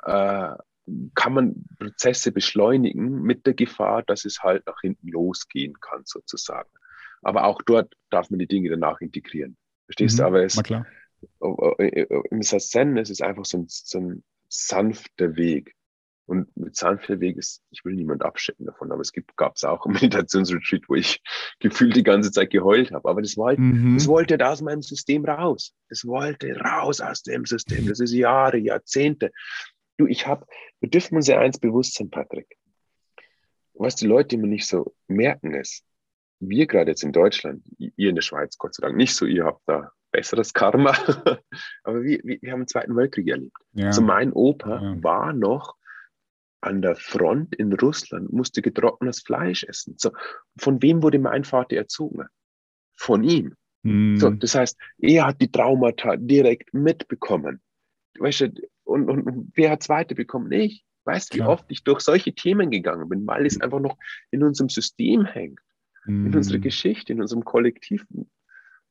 äh, kann man Prozesse beschleunigen mit der Gefahr, dass es halt nach hinten losgehen kann, sozusagen. Aber auch dort darf man die Dinge danach integrieren. Verstehst mhm, du? Aber es, klar. im Sazen ist es einfach so ein, so ein sanfter Weg. Und mit Zahnfellweg ist, ich will niemand abschicken davon, aber es gab es auch ein Meditationsretreat, wo ich gefühlt die ganze Zeit geheult habe. Aber das wollte, mhm. das wollte da aus meinem System raus. Das wollte raus aus dem System. Das ist Jahre, Jahrzehnte. Du, ich habe, wir dürfen uns ja eins bewusst sein, Patrick. Was die Leute immer nicht so merken ist, wir gerade jetzt in Deutschland, ihr in der Schweiz, Gott sei Dank nicht so, ihr habt da besseres Karma, aber wir, wir, wir haben den Zweiten Weltkrieg erlebt. Ja. Also mein Opa ja. war noch an der Front in Russland, musste getrocknetes Fleisch essen. So, von wem wurde mein Vater erzogen? Von ihm. Mhm. So, das heißt, er hat die Traumata direkt mitbekommen. Weißt du, und, und, wer hat zweite bekommen? Ich. Weißt du, wie oft ich durch solche Themen gegangen bin, weil es einfach noch in unserem System hängt, mhm. in unserer Geschichte, in unserem Kollektiv.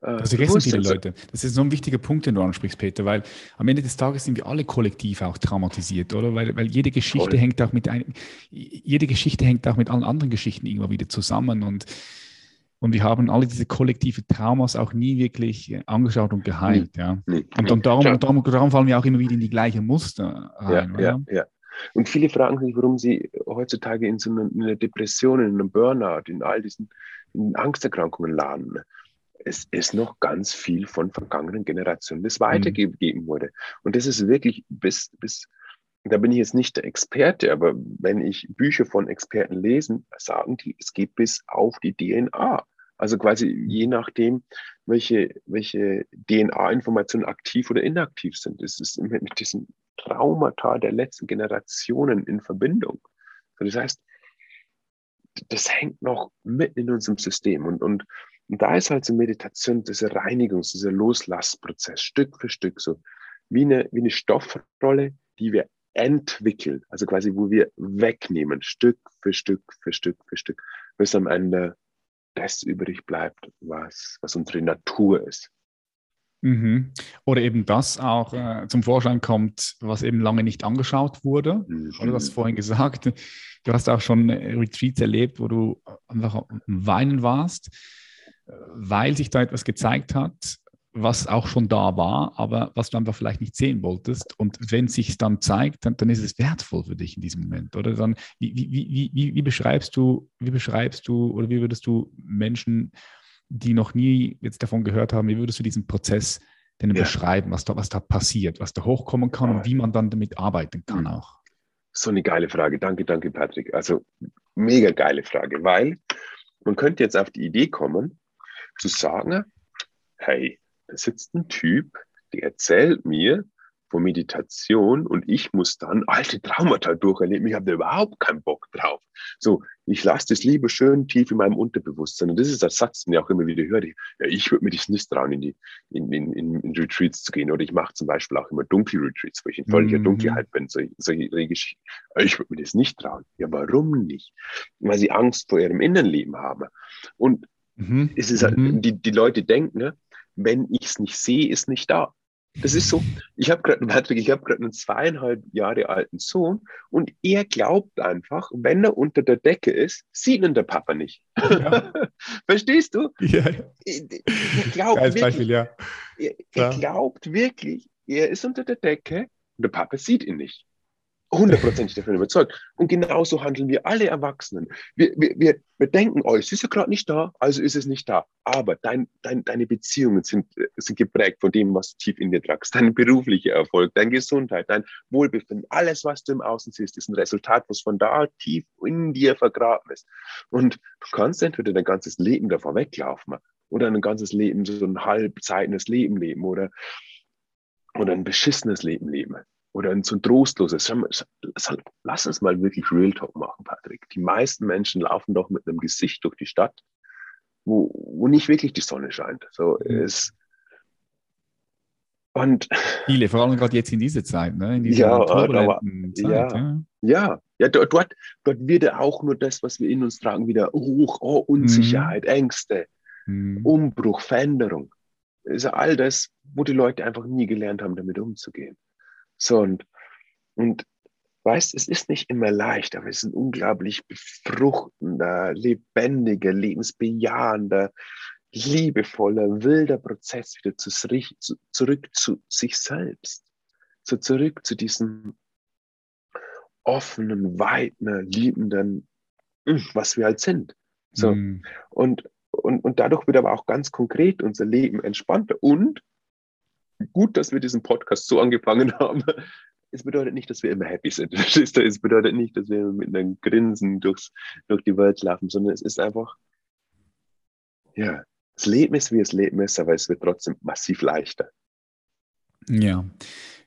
Äh, das vergessen viele Leute. Das ist so ein wichtiger Punkt, den du ansprichst, Peter, weil am Ende des Tages sind wir alle kollektiv auch traumatisiert, oder? Weil, weil jede Geschichte Voll. hängt auch mit ein, jede Geschichte hängt auch mit allen anderen Geschichten irgendwann wieder zusammen und und wir haben alle diese kollektive Traumas auch nie wirklich angeschaut und geheilt. Nee, ja. Nee, und, und darum, darum, darum, fallen wir auch immer wieder in die gleichen Muster rein. Ja, ja, ja, Und viele fragen sich, warum sie heutzutage in so einer Depression, in einem Burnout, in all diesen in Angsterkrankungen landen es ist noch ganz viel von vergangenen Generationen, das weitergegeben wurde. Und das ist wirklich bis, bis, da bin ich jetzt nicht der Experte, aber wenn ich Bücher von Experten lesen, sagen die, es geht bis auf die DNA. Also quasi je nachdem, welche, welche DNA-Informationen aktiv oder inaktiv sind. Es ist mit, mit diesem Traumata der letzten Generationen in Verbindung. Das heißt, das hängt noch mitten in unserem System. Und, und und da ist halt so Meditation, dieser Reinigungs-, dieser Loslassprozess, Stück für Stück, so wie eine, wie eine Stoffrolle, die wir entwickeln, also quasi, wo wir wegnehmen, Stück für Stück für Stück für Stück, bis am Ende das übrig bleibt, was, was unsere Natur ist. Mhm. Oder eben das auch äh, zum Vorschein kommt, was eben lange nicht angeschaut wurde. Mhm. Oder du hast vorhin gesagt, du hast auch schon Retreats erlebt, wo du einfach weinen warst weil sich da etwas gezeigt hat, was auch schon da war, aber was du einfach vielleicht nicht sehen wolltest. Und wenn es sich dann zeigt, dann, dann, ist es wertvoll für dich in diesem Moment. Oder dann, wie, wie, wie, wie, wie beschreibst du, wie beschreibst du oder wie würdest du Menschen, die noch nie jetzt davon gehört haben, wie würdest du diesen Prozess denn ja. beschreiben, was da, was da passiert, was da hochkommen kann und wie man dann damit arbeiten kann mhm. auch? So eine geile Frage. Danke, danke, Patrick. Also mega geile Frage, weil man könnte jetzt auf die Idee kommen, zu sagen, hey, da sitzt ein Typ, der erzählt mir von Meditation und ich muss dann alte Traumata durcherleben. Ich habe da überhaupt keinen Bock drauf. So, ich lasse das lieber schön tief in meinem Unterbewusstsein. Und das ist der Satz, den ich auch immer wieder höre. Ja, ich würde mir das nicht trauen, in die in, in, in, Retreats zu gehen. Oder ich mache zum Beispiel auch immer Dunkel-Retreats, wo ich in völliger mhm. Dunkelheit bin. So, solche Geschichten. Ich würde mir das nicht trauen. Ja, warum nicht? Weil sie Angst vor ihrem Innenleben haben. Und Mhm. Es ist halt, mhm. die, die Leute denken, ne, wenn ich es nicht sehe, ist nicht da. Das ist so. Ich habe gerade Patrick, ich habe gerade einen zweieinhalb Jahre alten Sohn und er glaubt einfach, wenn er unter der Decke ist, sieht ihn der Papa nicht. Ja. Verstehst du? Ja. Er, glaubt wirklich, Beispiel, ja. er, er glaubt wirklich, er ist unter der Decke und der Papa sieht ihn nicht hundertprozentig davon überzeugt. Und genauso handeln wir alle Erwachsenen. Wir, wir, wir, wir denken, oh, es ist ja gerade nicht da, also ist es nicht da. Aber dein, dein, deine Beziehungen sind, sind geprägt von dem, was du tief in dir tragst. Dein beruflicher Erfolg, deine Gesundheit, dein Wohlbefinden, alles, was du im Außen siehst, ist ein Resultat, was von da tief in dir vergraben ist. Und du kannst entweder dein ganzes Leben davor weglaufen oder ein ganzes Leben, so ein halbzeitiges Leben leben oder, oder ein beschissenes Leben leben oder ein so ein trostloses. Lass uns mal wirklich Real Talk machen, Patrick. Die meisten Menschen laufen doch mit einem Gesicht durch die Stadt, wo, wo nicht wirklich die Sonne scheint. So mhm. ist. Und viele, vor allem gerade jetzt in dieser Zeit, ne? in dieser ja, turbulenten Zeit. Ja, ja. ja. dort, dort, wird ja auch nur das, was wir in uns tragen, wieder hoch. Oh, Unsicherheit, mhm. Ängste, mhm. Umbruch, Veränderung. Das ist ja all das, wo die Leute einfach nie gelernt haben, damit umzugehen. So, und, und weißt, es ist nicht immer leicht, aber es ist ein unglaublich befruchtender, lebendiger, lebensbejahender, liebevoller, wilder Prozess wieder zu, zu, zurück zu sich selbst. So zurück zu diesem offenen, weiten, liebenden, hm, was wir halt sind. So. Mhm. Und, und, und dadurch wird aber auch ganz konkret unser Leben entspannter. Und gut, dass wir diesen Podcast so angefangen haben. Es bedeutet nicht, dass wir immer happy sind. Es bedeutet nicht, dass wir mit einem Grinsen durchs, durch die Welt laufen, sondern es ist einfach, ja, das Leben ist, wie es Leben ist, aber es wird trotzdem massiv leichter. Ja,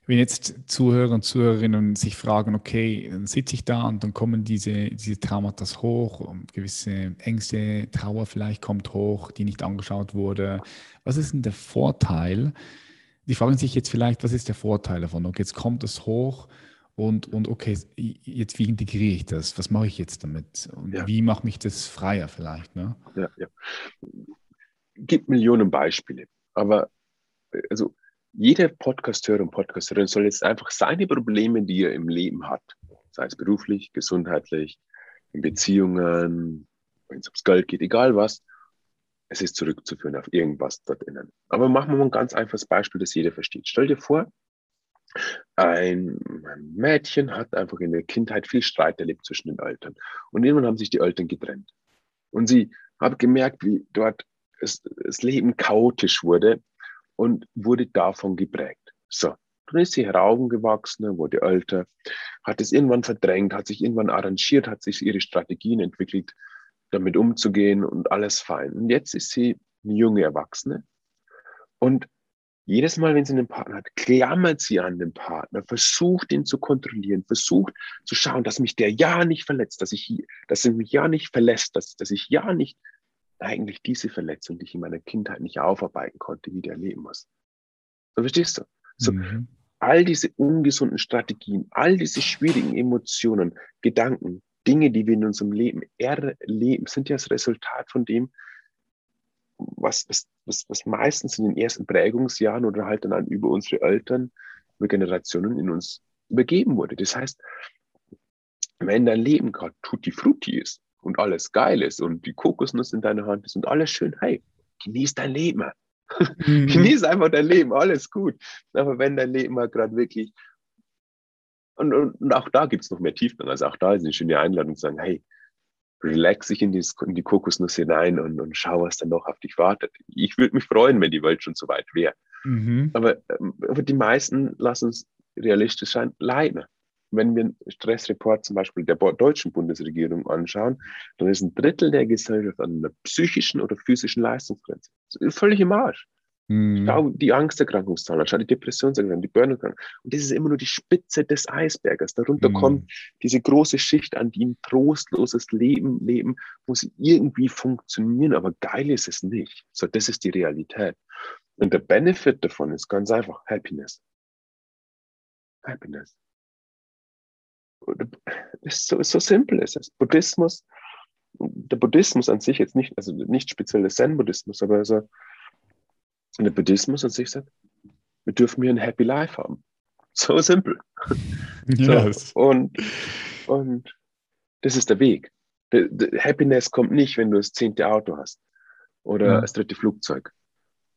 wenn jetzt Zuhörer und Zuhörerinnen sich fragen, okay, dann sitze ich da und dann kommen diese, diese Traumata hoch, und gewisse Ängste, Trauer vielleicht kommt hoch, die nicht angeschaut wurde. Was ist denn der Vorteil? Die fragen sich jetzt vielleicht, was ist der Vorteil davon? Okay, jetzt kommt es hoch und, und okay, jetzt wie integriere ich das? Was mache ich jetzt damit? Und ja. wie mache mich das freier vielleicht? Ne? Ja, ja. Gibt Millionen Beispiele, aber also jeder Podcasteur und Podcasterin soll jetzt einfach seine Probleme, die er im Leben hat, sei es beruflich, gesundheitlich, in Beziehungen, wenn es ums Geld geht, egal was, es ist zurückzuführen auf irgendwas dort innen. Aber machen wir mal ein ganz einfaches Beispiel, das jeder versteht. Stell dir vor, ein Mädchen hat einfach in der Kindheit viel Streit erlebt zwischen den Eltern. Und irgendwann haben sich die Eltern getrennt. Und sie hat gemerkt, wie dort es, das Leben chaotisch wurde und wurde davon geprägt. So, dann ist sie herangewachsen, wurde älter, hat es irgendwann verdrängt, hat sich irgendwann arrangiert, hat sich ihre Strategien entwickelt, damit umzugehen und alles fein. Und jetzt ist sie eine junge Erwachsene und jedes Mal, wenn sie einen Partner hat, klammert sie an den Partner, versucht ihn zu kontrollieren, versucht zu schauen, dass mich der ja nicht verletzt, dass ich, dass er mich ja nicht verlässt, dass, dass ich ja nicht eigentlich diese Verletzung, die ich in meiner Kindheit nicht aufarbeiten konnte, wieder erleben muss. So verstehst du? So, mhm. all diese ungesunden Strategien, all diese schwierigen Emotionen, Gedanken, Dinge, die wir in unserem Leben erleben, sind ja das Resultat von dem, was, was, was meistens in den ersten Prägungsjahren oder halt dann über unsere Eltern, über Generationen in uns übergeben wurde. Das heißt, wenn dein Leben gerade tutti frutti ist, und alles geil ist und die Kokosnuss in deiner Hand ist und alles schön, hey, genieß dein Leben. Mhm. genieß einfach dein Leben, alles gut. Aber wenn dein Leben mal gerade wirklich und, und, und, auch da gibt es noch mehr Tiefgang. Also auch da ist eine schöne Einladung zu sagen, hey, relax dich in die, in die Kokosnuss hinein und, und schau, was dann noch auf dich wartet. Ich würde mich freuen, wenn die Welt schon so weit wäre. Mhm. Aber, ähm, aber die meisten lassen uns realistisch sein, leiden wenn wir einen Stressreport zum Beispiel der deutschen Bundesregierung anschauen, dann ist ein Drittel der Gesellschaft an einer psychischen oder physischen Leistungsgrenze. Das ist völlig im Arsch. Mhm. Schau die Angsterkrankungszahlen, schau die Depressionserkrankungen, die burnout Und das ist immer nur die Spitze des Eisberges. Darunter mhm. kommt diese große Schicht an, die ein trostloses Leben leben, wo sie irgendwie funktionieren, aber geil ist es nicht. So, das ist die Realität. Und der Benefit davon ist ganz einfach Happiness. Happiness ist so, so simpel ist es. Buddhismus, der Buddhismus an sich jetzt nicht, also nicht speziell der Zen-Buddhismus, aber also der Buddhismus an sich sagt, wir dürfen hier ein Happy Life haben. So simpel. Yes. So, und, und das ist der Weg. The, the Happiness kommt nicht, wenn du das zehnte Auto hast oder ja. das dritte Flugzeug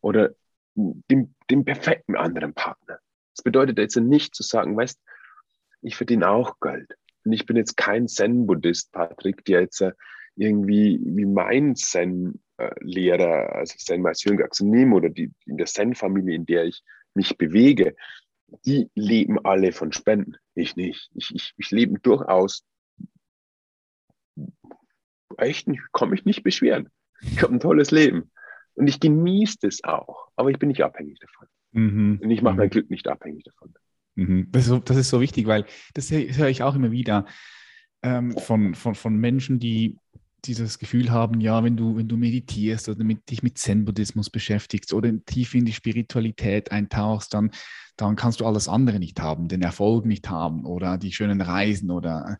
oder den, den perfekten anderen Partner. Das bedeutet jetzt nicht zu sagen, weißt ich verdiene auch Geld. Und ich bin jetzt kein Zen-Buddhist, Patrick, der jetzt äh, irgendwie wie mein Zen-Lehrer, also Zen-Meister Aksunim oder die in der Zen-Familie, in der ich mich bewege, die leben alle von Spenden. Ich nicht. Ich, ich, ich lebe durchaus echt kann mich nicht beschweren. Ich habe ein tolles Leben. Und ich genieße das auch, aber ich bin nicht abhängig davon. Mhm. Und ich mache mein mhm. Glück nicht abhängig davon. Mhm. Das ist, so, das ist so wichtig, weil das höre ich auch immer wieder ähm, von, von, von Menschen, die dieses Gefühl haben, ja, wenn du, wenn du meditierst oder mit, dich mit Zen-Buddhismus beschäftigst oder tief in die Spiritualität eintauchst, dann, dann kannst du alles andere nicht haben, den Erfolg nicht haben oder die schönen Reisen oder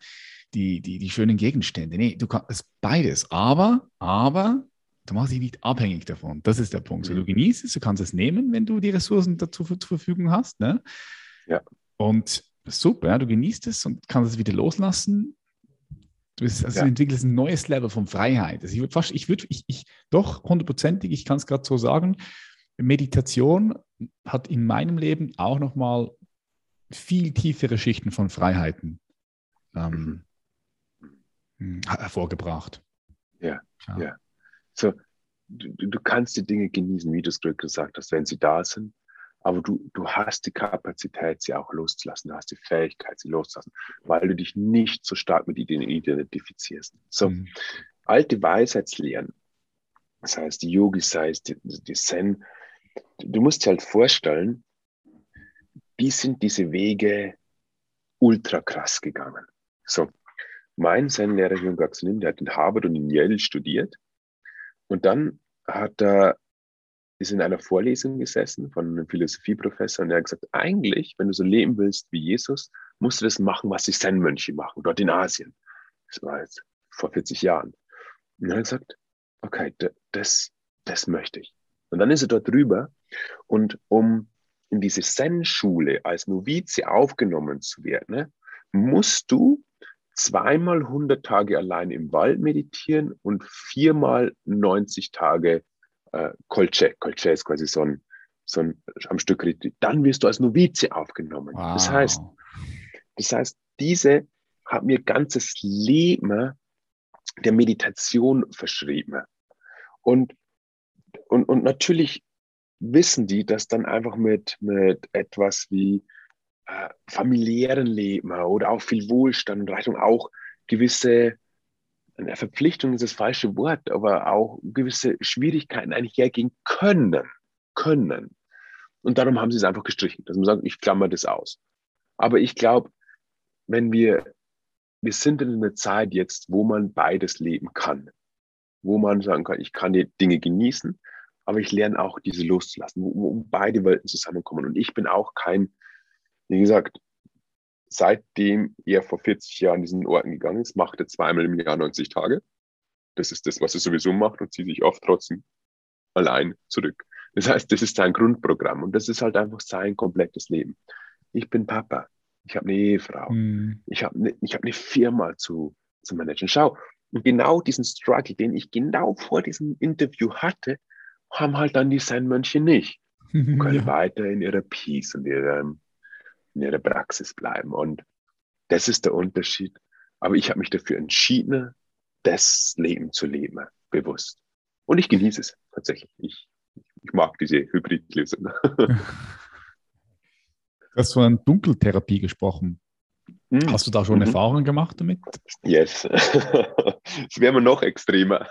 die, die, die schönen Gegenstände. Nee, du kannst beides, aber, aber du machst dich nicht abhängig davon. Das ist der Punkt. So, du genießt es, du kannst es nehmen, wenn du die Ressourcen dazu zur Verfügung hast. Ne? Ja. Und super, ja, du genießt es und kannst es wieder loslassen. Du, bist, also ja. du entwickelst ein neues Level von Freiheit. Also ich würde fast, ich würde, ich, ich, doch hundertprozentig, ich kann es gerade so sagen, Meditation hat in meinem Leben auch nochmal viel tiefere Schichten von Freiheiten ähm, mhm. hervorgebracht. Ja, ja. ja. So, du, du kannst die Dinge genießen, wie du es gerade gesagt hast, wenn sie da sind. Aber du, du hast die Kapazität, sie auch loszulassen. Du hast die Fähigkeit, sie loszulassen, weil du dich nicht so stark mit ihnen identifizierst. So, mhm. alte Weisheitslehren, das heißt die Yogis, sei es die, die Zen, du musst dir halt vorstellen, wie sind diese Wege ultra krass gegangen. So, mein Zen-Lehrer Jung Gaxunin, der hat in Harvard und in Yale studiert und dann hat er ist in einer Vorlesung gesessen von einem Philosophieprofessor und er hat gesagt, eigentlich, wenn du so leben willst wie Jesus, musst du das machen, was die Zen-Mönche machen, dort in Asien. Das war jetzt vor 40 Jahren. Und er hat gesagt, okay, das, das möchte ich. Und dann ist er dort drüber und um in diese Zen-Schule als Novize aufgenommen zu werden, ne, musst du zweimal 100 Tage allein im Wald meditieren und viermal 90 Tage äh, Kolche. Kolche ist quasi so ein, so ein am Stück Retreat. Dann wirst du als Novize aufgenommen. Wow. Das heißt, das heißt, diese hat mir ganzes Leben der Meditation verschrieben. Und, und, und natürlich wissen die, dass dann einfach mit, mit etwas wie äh, familiären Leben oder auch viel Wohlstand und Reichtum auch gewisse Verpflichtung ist das falsche Wort, aber auch gewisse Schwierigkeiten eigentlich hergehen können. Können. Und darum haben sie es einfach gestrichen, dass man sagt, ich klammer das aus. Aber ich glaube, wenn wir, wir sind in einer Zeit jetzt, wo man beides leben kann, wo man sagen kann, ich kann die Dinge genießen, aber ich lerne auch diese loszulassen, wo, wo beide Welten zusammenkommen. Und ich bin auch kein, wie gesagt, seitdem er vor 40 Jahren diesen Orten gegangen ist, macht er zweimal im Jahr 90 Tage. Das ist das, was er sowieso macht und zieht sich oft trotzdem allein zurück. Das heißt, das ist sein Grundprogramm und das ist halt einfach sein komplettes Leben. Ich bin Papa, ich habe eine Ehefrau, mhm. ich habe eine, hab eine Firma zu, zu managen. Schau, und genau diesen Struggle, den ich genau vor diesem Interview hatte, haben halt dann die Sein-Mönche nicht. Und können ja. weiter in ihrer Peace und ihrem in ihrer Praxis bleiben. Und das ist der Unterschied. Aber ich habe mich dafür entschieden, das Leben zu leben, bewusst. Und ich genieße es tatsächlich. Ich, ich mag diese Hybridlösung. Du hast von Dunkeltherapie gesprochen. Mhm. Hast du da schon mhm. Erfahrungen gemacht damit? Yes. Es wäre noch extremer.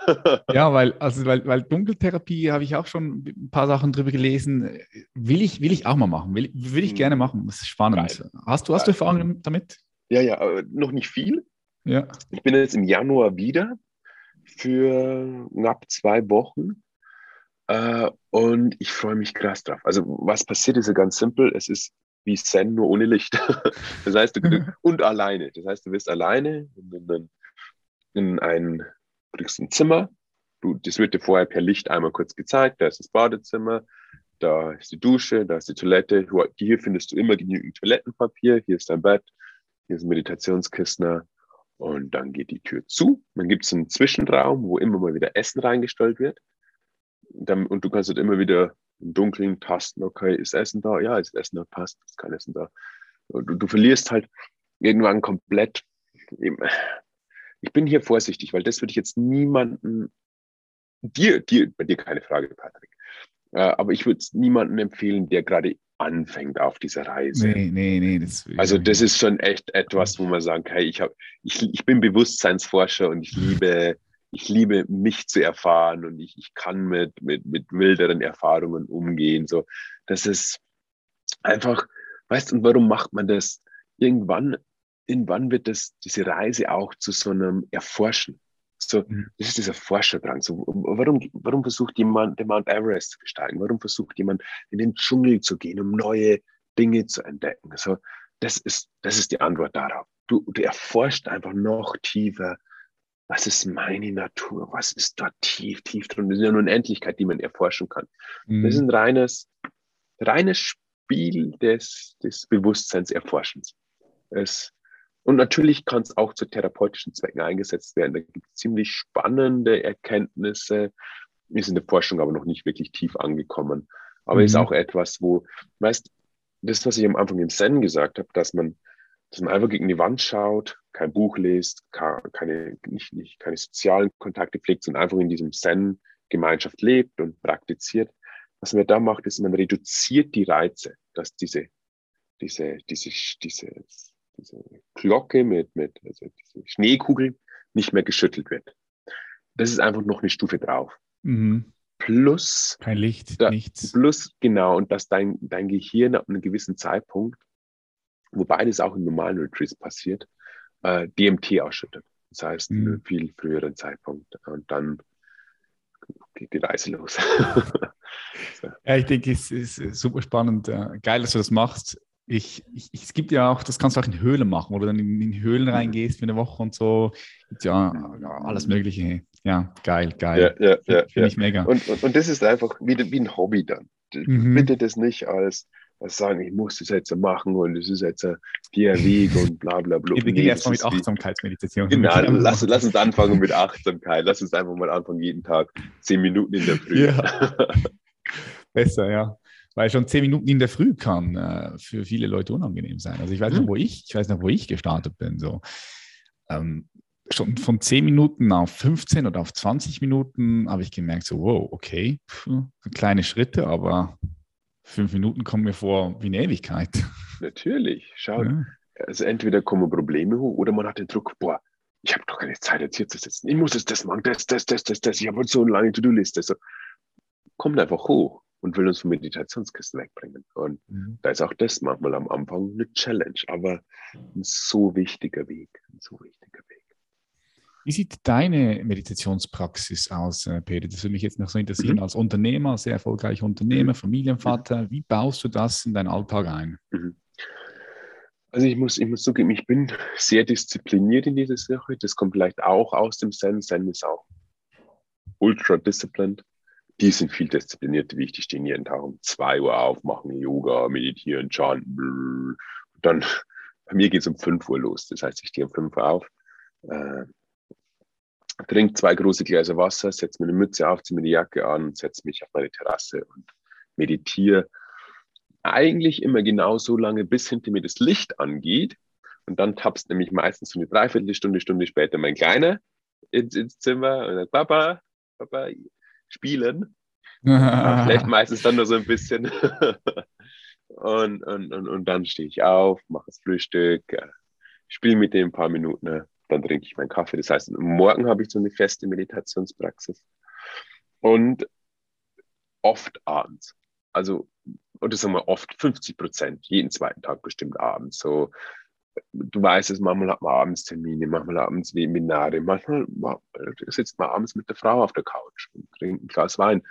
ja, weil, also, weil, weil Dunkeltherapie habe ich auch schon ein paar Sachen drüber gelesen. Will ich, will ich auch mal machen. Will, will ich mhm. gerne machen. Das ist spannend. Geil. Hast du, hast du Erfahrungen damit? Ja, ja, noch nicht viel. Ja. Ich bin jetzt im Januar wieder für knapp zwei Wochen. Äh, und ich freue mich krass drauf. Also, was passiert, ist ja ganz simpel. Es ist wie Zen, nur ohne Licht. das heißt, du, und alleine. Das heißt, du bist alleine in, in ein, kriegst ein Zimmer. Du, das wird dir vorher per Licht einmal kurz gezeigt. Da ist das Badezimmer, da ist die Dusche, da ist die Toilette. Hier findest du immer genügend Toilettenpapier. Hier ist dein Bett, hier ist ein Meditationskistner. Und dann geht die Tür zu. Dann gibt es einen Zwischenraum, wo immer mal wieder Essen reingestellt wird. Und du kannst halt immer wieder im Dunkeln tasten, okay, ist Essen da? Ja, ist Essen da, passt, ist kein Essen da. Du, du verlierst halt irgendwann komplett. Ich bin hier vorsichtig, weil das würde ich jetzt niemanden, dir, dir, bei dir keine Frage, Patrick, äh, aber ich würde es niemandem empfehlen, der gerade anfängt auf dieser Reise. Nee, nee, nee. Das also das ist schon echt etwas, wo man sagen kann, ich, hab, ich, ich bin Bewusstseinsforscher und ich liebe ich liebe mich zu erfahren und ich, ich kann mit, mit, mit wilderen Erfahrungen umgehen. So, das ist einfach, weißt du, und warum macht man das? Irgendwann, irgendwann wird das, diese Reise auch zu so einem Erforschen. So, mhm. das ist dieser Forscherdrang. So, warum, warum versucht jemand, den Mount Everest zu besteigen? Warum versucht jemand, in den Dschungel zu gehen, um neue Dinge zu entdecken? So, das ist, das ist die Antwort darauf. Du, du erforscht einfach noch tiefer, was ist meine Natur? Was ist da tief, tief drin? Das ist ja eine Unendlichkeit, die man erforschen kann. Mhm. Das ist ein reines, reines Spiel des, des Bewusstseinserforschens. Es, und natürlich kann es auch zu therapeutischen Zwecken eingesetzt werden. Da gibt es ziemlich spannende Erkenntnisse, ist in der Forschung aber noch nicht wirklich tief angekommen. Aber mhm. ist auch etwas, wo, weißt, das, was ich am Anfang im Zen gesagt habe, dass man, dass man einfach gegen die Wand schaut, kein Buch lest, keine, nicht, nicht, keine sozialen Kontakte pflegt, sondern einfach in diesem Zen-Gemeinschaft lebt und praktiziert. Was man da macht, ist, man reduziert die Reize, dass diese, diese, diese, diese, diese Glocke mit, mit also diese Schneekugel nicht mehr geschüttelt wird. Das ist einfach noch eine Stufe drauf. Mhm. Plus. Kein Licht, da, nichts. Plus, genau, und dass dein, dein Gehirn ab einem gewissen Zeitpunkt, wobei das auch in normalen Retreats passiert, äh, DMT ausschüttet. Das heißt, mhm. viel früheren Zeitpunkt. Und dann geht die Reise los. so. Ja, ich denke, es ist super spannend. Äh, geil, dass du das machst. Ich, ich, es gibt ja auch, das kannst du auch in Höhlen machen, wo du dann in, in Höhlen mhm. reingehst für eine Woche und so. Ja, ja alles Mögliche. Ja, geil, geil. Ja, ja, ja. Finde ich mega. Und, und, und das ist einfach wie, wie ein Hobby dann. Mhm. Bitte das nicht als, als sagen, ich muss das jetzt machen und es ist jetzt der Weg und bla bla bla. Wir beginnen nee, erstmal mit Achtsamkeitsmeditation. Genau, lass, lass uns anfangen mit Achtsamkeit. Lass uns einfach mal anfangen, jeden Tag zehn Minuten in der Früh. Ja. Besser, ja weil schon zehn Minuten in der Früh kann äh, für viele Leute unangenehm sein. Also ich weiß noch, mhm. wo ich, ich weiß noch, wo ich gestartet bin. So. Ähm, schon von zehn Minuten auf 15 oder auf 20 Minuten habe ich gemerkt, so, wow, okay, kleine Schritte, aber fünf Minuten kommen mir vor wie eine Ewigkeit. Natürlich, schau. Ja. Also entweder kommen Probleme hoch oder man hat den Druck, boah, ich habe doch keine Zeit, jetzt hier zu sitzen. Ich muss jetzt das machen, das, das, das, das, das. Ich habe so eine lange To-Do-Liste. So, kommt einfach hoch und will uns von Meditationskisten wegbringen. Und mhm. da ist auch das manchmal am Anfang eine Challenge, aber ein so wichtiger Weg, ein so wichtiger Weg. Wie sieht deine Meditationspraxis aus, äh, Peter? Das würde mich jetzt noch so interessieren. Mhm. Als Unternehmer, sehr erfolgreicher Unternehmer, mhm. Familienvater, wie baust du das in deinen Alltag ein? Mhm. Also ich muss, ich muss zugeben, ich bin sehr diszipliniert in dieser Sache. Das kommt vielleicht auch aus dem Zen. Zen ist auch ultra disciplined die sind viel disziplinierter wie ich. Die stehen jeden Tag um zwei Uhr auf, machen Yoga, meditieren, chanten. Und dann, bei mir geht es um fünf Uhr los. Das heißt, ich stehe um fünf Uhr auf, äh, trinke zwei große Gläser Wasser, setze mir eine Mütze auf, ziehe mir die Jacke an und setze mich auf meine Terrasse und meditiere. Eigentlich immer genau so lange, bis hinter mir das Licht angeht. Und dann tappst nämlich meistens so eine Dreiviertelstunde, Stunde später mein Kleiner ins, ins Zimmer und sagt, Papa, Papa, spielen. Vielleicht meistens dann nur so ein bisschen. und, und, und, und dann stehe ich auf, mache das Frühstück, äh, spiele mit dem ein paar Minuten, dann trinke ich meinen Kaffee. Das heißt, morgen habe ich so eine feste Meditationspraxis. Und oft abends. Also, oder sagen wir oft 50 Prozent, jeden zweiten Tag bestimmt abends. So du weißt es, manchmal hat man abends Termine, manchmal abends Webinare, manchmal sitzt man abends mit der Frau auf der Couch und trinkt ein Glas Wein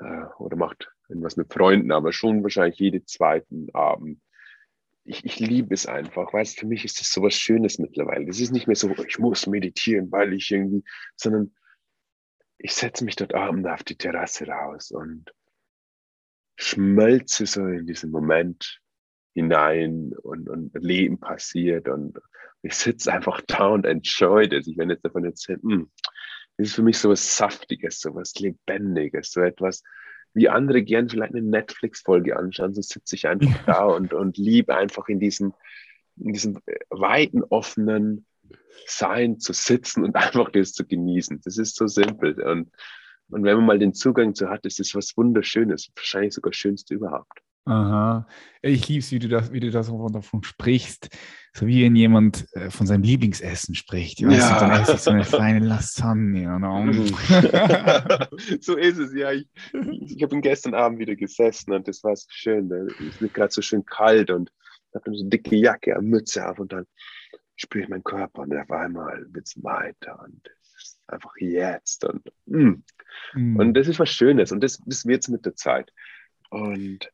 äh, oder macht irgendwas mit Freunden, aber schon wahrscheinlich jeden zweiten Abend. Ich, ich liebe es einfach, weißt für mich ist das so was Schönes mittlerweile. Das ist nicht mehr so, ich muss meditieren, weil ich irgendwie, sondern ich setze mich dort abends auf die Terrasse raus und schmelze so in diesem Moment hinein und, und Leben passiert und ich sitze einfach da und enjoy das. Ich werde jetzt davon erzählen, hm, das ist für mich so was Saftiges, so was Lebendiges, so etwas, wie andere gern vielleicht eine Netflix-Folge anschauen, so sitze ich einfach da und, und liebe einfach in diesem, in diesem weiten, offenen Sein zu sitzen und einfach das zu genießen. Das ist so simpel. Und, und wenn man mal den Zugang zu hat, ist das was Wunderschönes, wahrscheinlich sogar das Schönste überhaupt. Aha. Ich liebe es, wie du das, wie du das davon sprichst. So wie wenn jemand äh, von seinem Lieblingsessen spricht. Ja. Weißt, dann esse ich so eine feine Lasagne. Mhm. so ist es, ja. Ich, ich habe gestern Abend wieder gesessen und das war so schön. Es ist gerade so schön kalt und habe dann so eine dicke Jacke, eine Mütze auf und dann spüre ich meinen Körper und auf einmal wird es weiter und es ist einfach jetzt. Und, mm. Mm. und das ist was Schönes und das, das wird es mit der Zeit. Und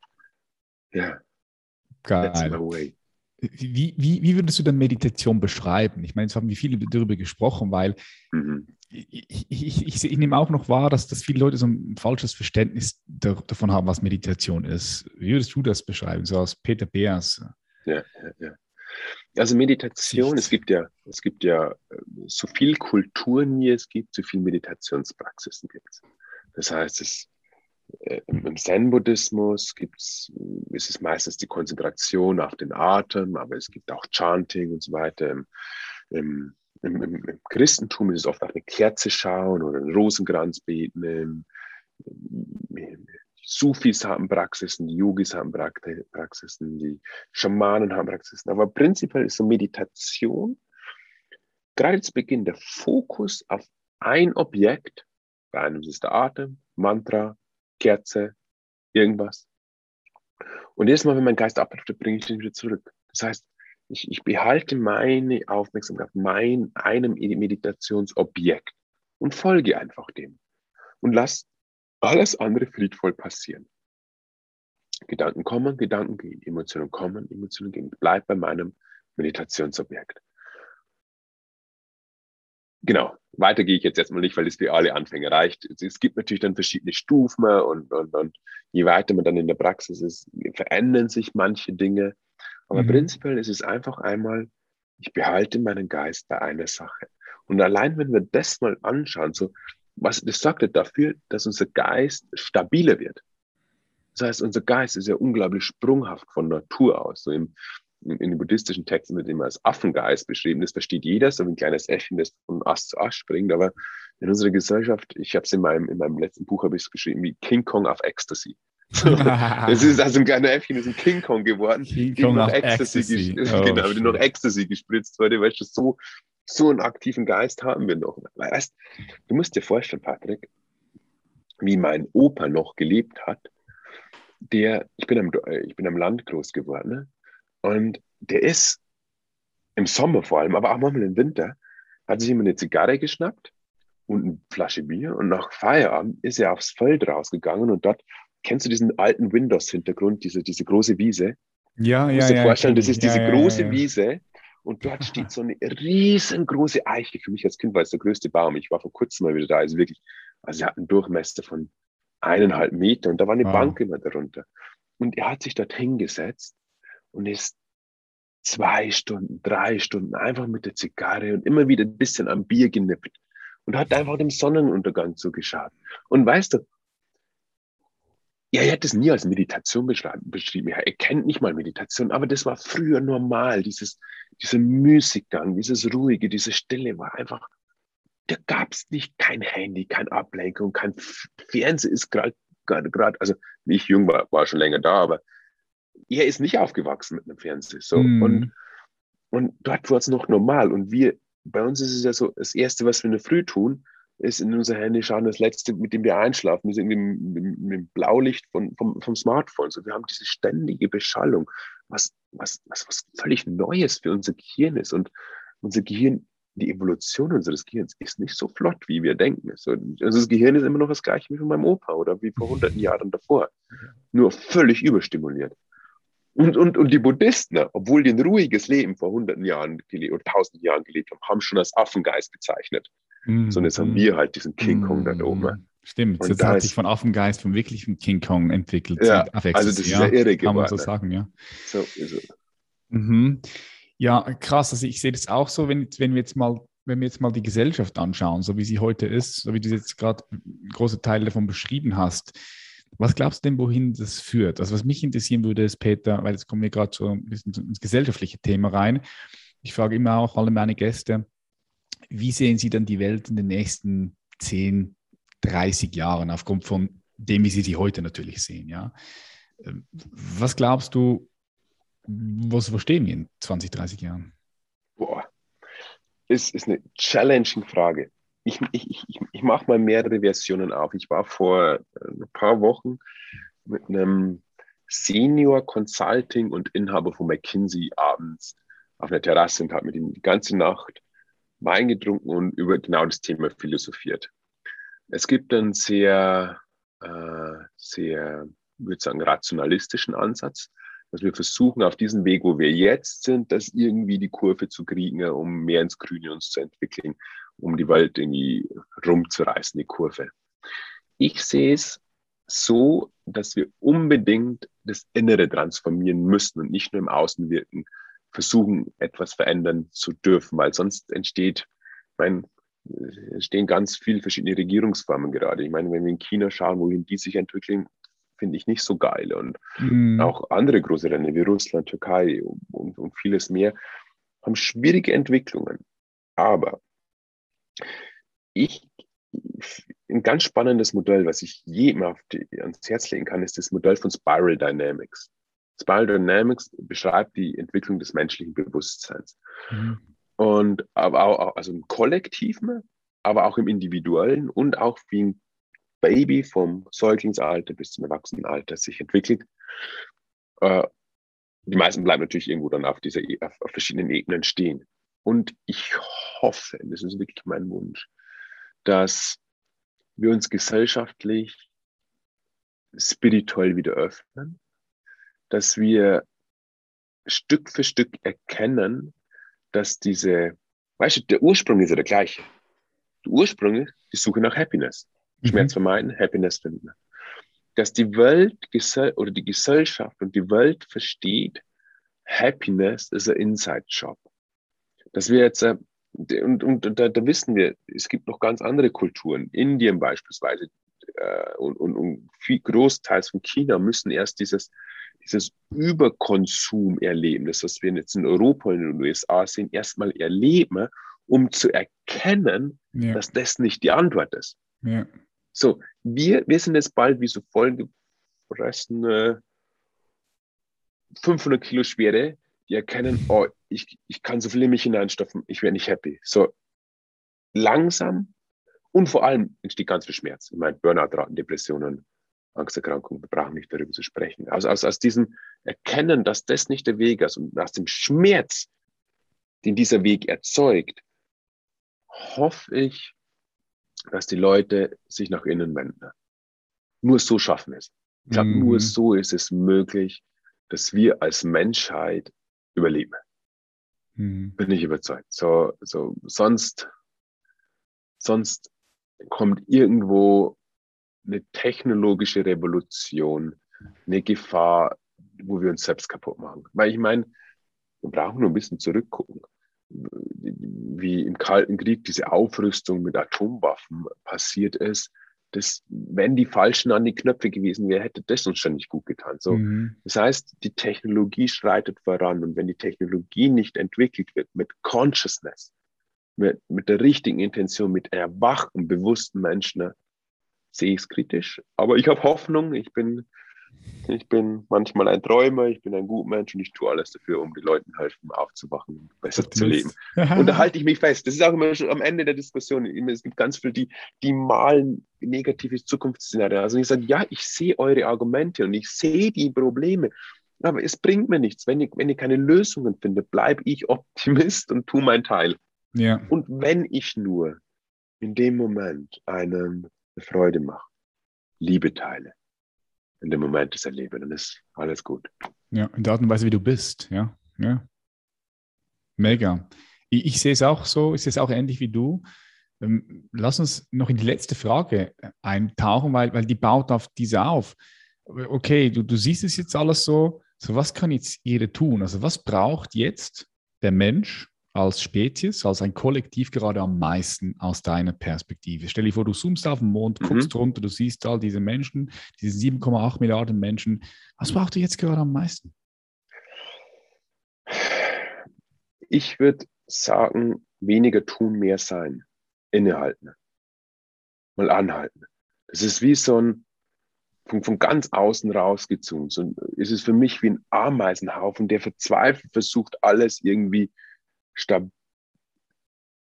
ja. Geil. Wie, wie, wie würdest du denn Meditation beschreiben? Ich meine, jetzt haben wir viele darüber gesprochen, weil mhm. ich, ich, ich, ich, nehme auch noch wahr, dass, dass viele Leute so ein falsches Verständnis davon haben, was Meditation ist. Wie würdest du das beschreiben, so aus Peter Beers? Ja, ja, ja. Also Meditation, es gibt ja, es gibt ja äh, so viel Kulturen, wie es gibt, so viel Meditationspraxisen gibt es. Das heißt, es äh, im Zen-Buddhismus ist es meistens die Konzentration auf den Atem, aber es gibt auch Chanting und so weiter. Im, im, im, im, Christentum ist es oft auch eine Kerze schauen oder einen Rosenkranz beten. Die Sufis haben Praxisen, die Yogis haben Praxisen, die Schamanen haben Praxisen. Aber prinzipiell ist so Meditation gerade zu Beginn der Fokus auf ein Objekt. Bei einem ist es der Atem, Mantra, Kerze, irgendwas. Und jedes Mal, wenn mein Geist abdriftet, bringe ich ihn wieder zurück. Das heißt, ich, ich behalte meine Aufmerksamkeit auf mein, einem Meditationsobjekt und folge einfach dem und lasse alles andere friedvoll passieren. Gedanken kommen, Gedanken gehen, Emotionen kommen, Emotionen gehen. Ich bleibe bei meinem Meditationsobjekt. Genau, weiter gehe ich jetzt erstmal nicht, weil es für alle Anfänger reicht. Es gibt natürlich dann verschiedene Stufen und, und, und je weiter man dann in der Praxis ist, verändern sich manche Dinge. Aber mhm. prinzipiell ist es einfach einmal, ich behalte meinen Geist bei einer Sache. Und allein wenn wir das mal anschauen, so, was, das sorgt ja dafür, dass unser Geist stabiler wird. Das heißt, unser Geist ist ja unglaublich sprunghaft von Natur aus. So im, in, den buddhistischen Texten wird immer als Affengeist beschrieben. Das versteht jeder, so ein kleines Äffchen, das von Ast zu Ast springt. Aber in unserer Gesellschaft, ich habe es in meinem, in meinem letzten Buch habe ich es geschrieben, wie King Kong auf Ecstasy. das ist also ein kleiner Äffchen, das ist ein King Kong geworden, King Kong noch Ecstasy, Ecstasy. Oh, genau, die noch Ecstasy gespritzt wurde, weißt du, so, so einen aktiven Geist haben wir noch. Weißt, du musst dir vorstellen, Patrick, wie mein Opa noch gelebt hat, der, ich bin am, ich bin am Land groß geworden, ne? Und der ist im Sommer vor allem, aber auch manchmal im Winter, hat sich immer eine Zigarre geschnappt und eine Flasche Bier und nach Feierabend ist er aufs Feld rausgegangen und dort, kennst du diesen alten Windows-Hintergrund, diese, diese große Wiese? Ja, ja, du musst dir ja. vorstellen, das ist ja, diese ja, große ja, ja. Wiese und dort steht so eine riesengroße Eiche. Für mich als Kind war es der größte Baum. Ich war vor kurzem mal wieder da. Also wirklich, also sie hat einen Durchmesser von eineinhalb Meter und da war eine Wow. Bank immer darunter. Und er hat sich dort hingesetzt und ist zwei Stunden, drei Stunden einfach mit der Zigarre und immer wieder ein bisschen am Bier genippt und hat einfach dem Sonnenuntergang zugeschaut. Und weißt du, ja, er hat es nie als Meditation beschrieben. er kennt nicht mal Meditation, aber das war früher normal. Dieses, dieser Müßiggang, dieses Ruhige, diese Stille war einfach, da gab es nicht kein Handy, kein Ablenkung, kein F- Fernsehen ist gerade, gerade, also ich jung war, war schon länger da, aber er ist nicht aufgewachsen mit einem Fernseher. So. Mhm. Und, und dort war es noch normal. Und wir, bei uns ist es ja so, das Erste, was wir in der Früh tun, ist in unser Handy schauen, das Letzte, mit dem wir einschlafen, ist irgendwie mit, mit, mit dem Blaulicht von, vom, vom Smartphone. So, wir haben diese ständige Beschallung, was, was, was, was völlig Neues für unser Gehirn ist. Und unser Gehirn, die Evolution unseres Gehirns ist nicht so flott, wie wir denken. So, also das Gehirn ist immer noch das gleiche wie von meinem Opa oder wie vor hunderten Jahren davor. Nur völlig überstimuliert. Und, und, und die Buddhisten, obwohl die ein ruhiges Leben vor hunderten Jahren oder tausenden Jahren gelebt haben, haben schon als Affengeist bezeichnet. Mhm. So, und jetzt haben wir halt diesen King Kong da oben. Mhm. Stimmt, Und jetzt hat sich von Affengeist vom wirklichen King Kong entwickelt. Ja, also das ist ja irre Kann man so geworden. sagen, ja. So ist es. Mhm. Ja, krass. Also ich sehe das auch so, wenn, wenn wir jetzt mal, wenn wir jetzt mal die Gesellschaft anschauen, so wie sie heute ist, so wie du jetzt gerade große Teile davon beschrieben hast. Was glaubst du denn, wohin das führt? Also was mich interessieren würde, ist, Peter, weil jetzt kommen wir gerade so ein bisschen ins gesellschaftliche Thema rein. Ich frage immer auch alle meine Gäste, wie sehen sie dann die Welt in den nächsten 10, 30 Jahren aufgrund von dem, wie sie sie heute natürlich sehen, ja? Ähm, Was glaubst du, was verstehen wir in 20, 30 Jahren? Boah, das ist eine challenging Frage. Ich, ich, ich, ich- mache mal mehrere Versionen auf. Ich war vor äh, ein paar Wochen mit einem Senior Consulting und Inhaber von McKinsey abends auf einer Terrasse und habe mit ihm die ganze Nacht Wein getrunken und über genau das Thema philosophiert. Es gibt einen sehr, äh, sehr, ich würde sagen, rationalistischen Ansatz, dass wir versuchen, auf diesem Weg, wo wir jetzt sind, das irgendwie die Kurve zu kriegen, um mehr ins Grüne uns zu entwickeln, um die Welt irgendwie rumzureißen, die Kurve. Ich sehe es so, dass wir unbedingt das Innere transformieren müssen und nicht nur im Außenwirken versuchen, etwas verändern zu dürfen, weil sonst entsteht, ich meine, es entstehen ganz viele verschiedene Regierungsformen gerade. Ich meine, wenn wir in China schauen, wohin die sich entwickeln, finde ich nicht so geil. Und Mhm. auch andere große Länder wie Russland, Türkei und, und vieles mehr haben schwierige Entwicklungen. Aber ich, ein ganz spannendes Modell, was ich jedem auf die, ans Herz legen kann, ist das Modell von Spiral Dynamics. Spiral Dynamics beschreibt die Entwicklung des menschlichen Bewusstseins. Mhm. Und aber auch, also im Kollektiven, aber auch im Individuellen und auch wie ein Baby vom Säuglingsalter bis zum Erwachsenenalter sich entwickelt. Äh, die meisten bleiben natürlich irgendwo dann auf, dieser, e, auf, auf verschiedenen Ebenen stehen. Und ich hoffe, das ist wirklich mein Wunsch, dass wir uns gesellschaftlich spirituell wieder öffnen, dass wir Stück für Stück erkennen, dass diese, weißt du, der Ursprung ist ja der gleiche. Der Ursprung ist die Suche nach Happiness. Mhm. Schmerz vermeiden, Happiness finden. Dass die Welt oder die Gesellschaft und die Welt versteht, Happiness ist ein Inside-Job. Dass wir jetzt, äh, und, und da, da, wissen wir, es gibt noch ganz andere Kulturen. Indien beispielsweise äh, und, und, und viel großteils von China müssen erst dieses, dieses Überkonsum erleben, das, was wir jetzt in Europa und in den USA sehen, erstmal erleben, um zu erkennen, ja. dass das nicht die Antwort ist. Ja. So, wir, wir sind jetzt bald wie so vollgefressene 500 Kilo Schwere, die erkennen, oh, ich, ich kann so viel in mich hineinstopfen, ich werde nicht happy. So, langsam und vor allem entsteht ganz viel Schmerz. Ich meine, Burnout-Raten, Depressionen, Angsterkrankungen, wir brauchen nicht darüber zu sprechen. Also aus, aus diesem Erkennen, dass das nicht der Weg ist und aus dem Schmerz, den dieser Weg erzeugt, hoffe ich, dass die Leute sich nach innen wenden. Nur so schaffen wir es. Ich glaube, mhm. nur so ist es möglich, dass wir als Menschheit überleben. Mhm. Bin ich überzeugt. So, so, sonst, sonst kommt irgendwo eine technologische Revolution, eine Gefahr, wo wir uns selbst kaputt machen. Weil ich meine, wir brauchen nur ein bisschen zurückgucken, wie im Kalten Krieg diese Aufrüstung mit Atomwaffen passiert ist. Das, wenn die Falschen an die Knöpfe gewesen wären, hätte das uns schon nicht gut getan. So, mhm. Das heißt, die Technologie schreitet voran und wenn die Technologie nicht entwickelt wird mit Consciousness, mit, mit der richtigen Intention, mit erwachten, bewussten Menschen, ne, sehe ich es kritisch. Aber ich habe Hoffnung. Ich bin, ich bin manchmal ein Träumer, ich bin ein guter Mensch und ich tue alles dafür, um den Leuten helfen, aufzuwachen und besser zu leben. und da halte ich mich fest. Das ist auch immer schon am Ende der Diskussion. Es gibt ganz viele, die, die malen negative Zukunftsszenarien. Also ich sage, ja, ich sehe eure Argumente und ich sehe die Probleme. Aber es bringt mir nichts. Wenn ich, wenn ich keine Lösungen finde, bleibe ich Optimist und tue meinen Teil. Ja. Und wenn ich nur in dem Moment einem eine Freude mache, Liebe teile, in dem Moment das erlebe, dann ist alles gut. Ja, in der Art und Weise, wie du bist, ja. ja. Mega. Ich, ich sehe es auch so, ich sehe es auch ähnlich wie du. Ähm, lass uns noch in die letzte Frage eintauchen, weil, weil die baut auf diese auf. Okay, du, du siehst es jetzt alles so, so was kann jetzt jeder tun? Also was braucht jetzt der Mensch, als Spezies, als ein Kollektiv gerade am meisten aus deiner Perspektive? Stell dir vor, du zoomst auf den Mond, mhm. guckst runter, du siehst all diese Menschen, diese 7,8 Milliarden Menschen. Was braucht ihr jetzt gerade am meisten? Ich würde sagen, weniger tun, mehr sein. Innehalten. Mal anhalten. Das ist wie so ein, von, von ganz außen rausgezogen. So ist es für mich wie ein Ameisenhaufen, der verzweifelt versucht, alles irgendwie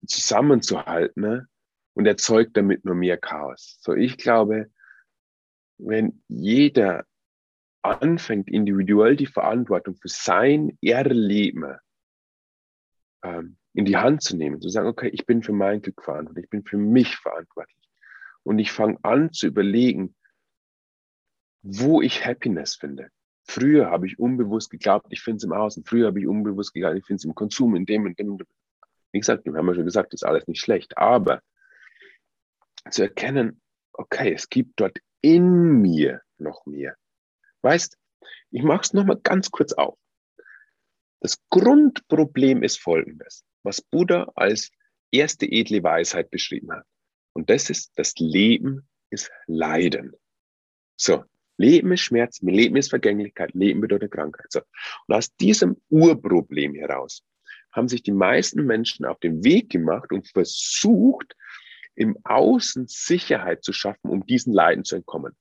zusammenzuhalten ne? und erzeugt damit nur mehr Chaos. So, ich glaube, wenn jeder anfängt, individuell die Verantwortung für sein Erleben ähm, in die Hand zu nehmen, zu sagen, okay, ich bin für mein Glück verantwortlich, ich bin für mich verantwortlich. Und ich fange an zu überlegen, wo ich Happiness finde. Früher habe ich unbewusst geglaubt, ich finde es im Außen. Früher habe ich unbewusst geglaubt, ich finde es im Konsum, in dem und dem. Wie gesagt, wir haben ja schon gesagt, ist alles nicht schlecht. Aber zu erkennen, okay, es gibt dort in mir noch mehr. Weißt, ich mache es nochmal ganz kurz auf. Das Grundproblem ist folgendes, was Buddha als erste edle Weisheit beschrieben hat. Und das ist, das Leben ist Leiden. So, Leben ist Schmerz, Leben ist Vergänglichkeit, Leben bedeutet Krankheit. So. Und aus diesem Urproblem heraus haben sich die meisten Menschen auf den Weg gemacht und versucht, im Außen Sicherheit zu schaffen, um diesen Leiden zu entkommen.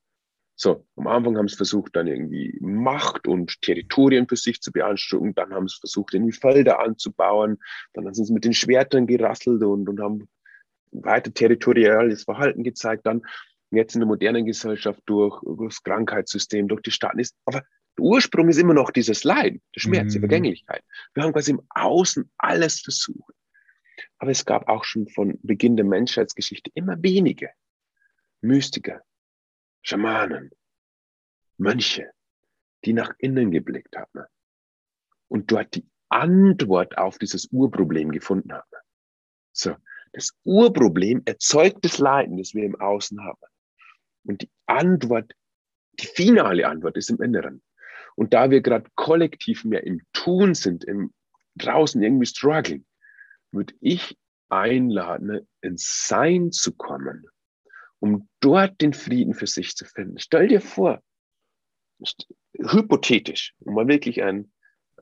So, am Anfang haben sie versucht, dann irgendwie Macht und Territorien für sich zu beanspruchen. Dann haben sie versucht, irgendwie Felder anzubauen. Dann sind sie mit den Schwertern gerasselt und, und haben weiter territoriales Verhalten gezeigt. Dann jetzt in der modernen Gesellschaft durch, durch das Krankheitssystem, durch die Staaten ist. Aber der Ursprung ist immer noch dieses Leiden, der Schmerz, die mhm. Vergänglichkeit. Wir haben quasi im Außen alles versucht. Aber es gab auch schon von Beginn der Menschheitsgeschichte immer wenige Mystiker, Schamanen, Mönche, die nach innen geblickt haben und dort die Antwort auf dieses Urproblem gefunden haben. So, das Urproblem erzeugt das Leiden, das wir im Außen haben. Und die Antwort, die finale Antwort ist im Inneren. Und da wir gerade kollektiv mehr im Tun sind, im draußen irgendwie struggling, würde ich einladen, ins Sein zu kommen um dort den Frieden für sich zu finden. Stell dir vor, hypothetisch, um mal wirklich ein,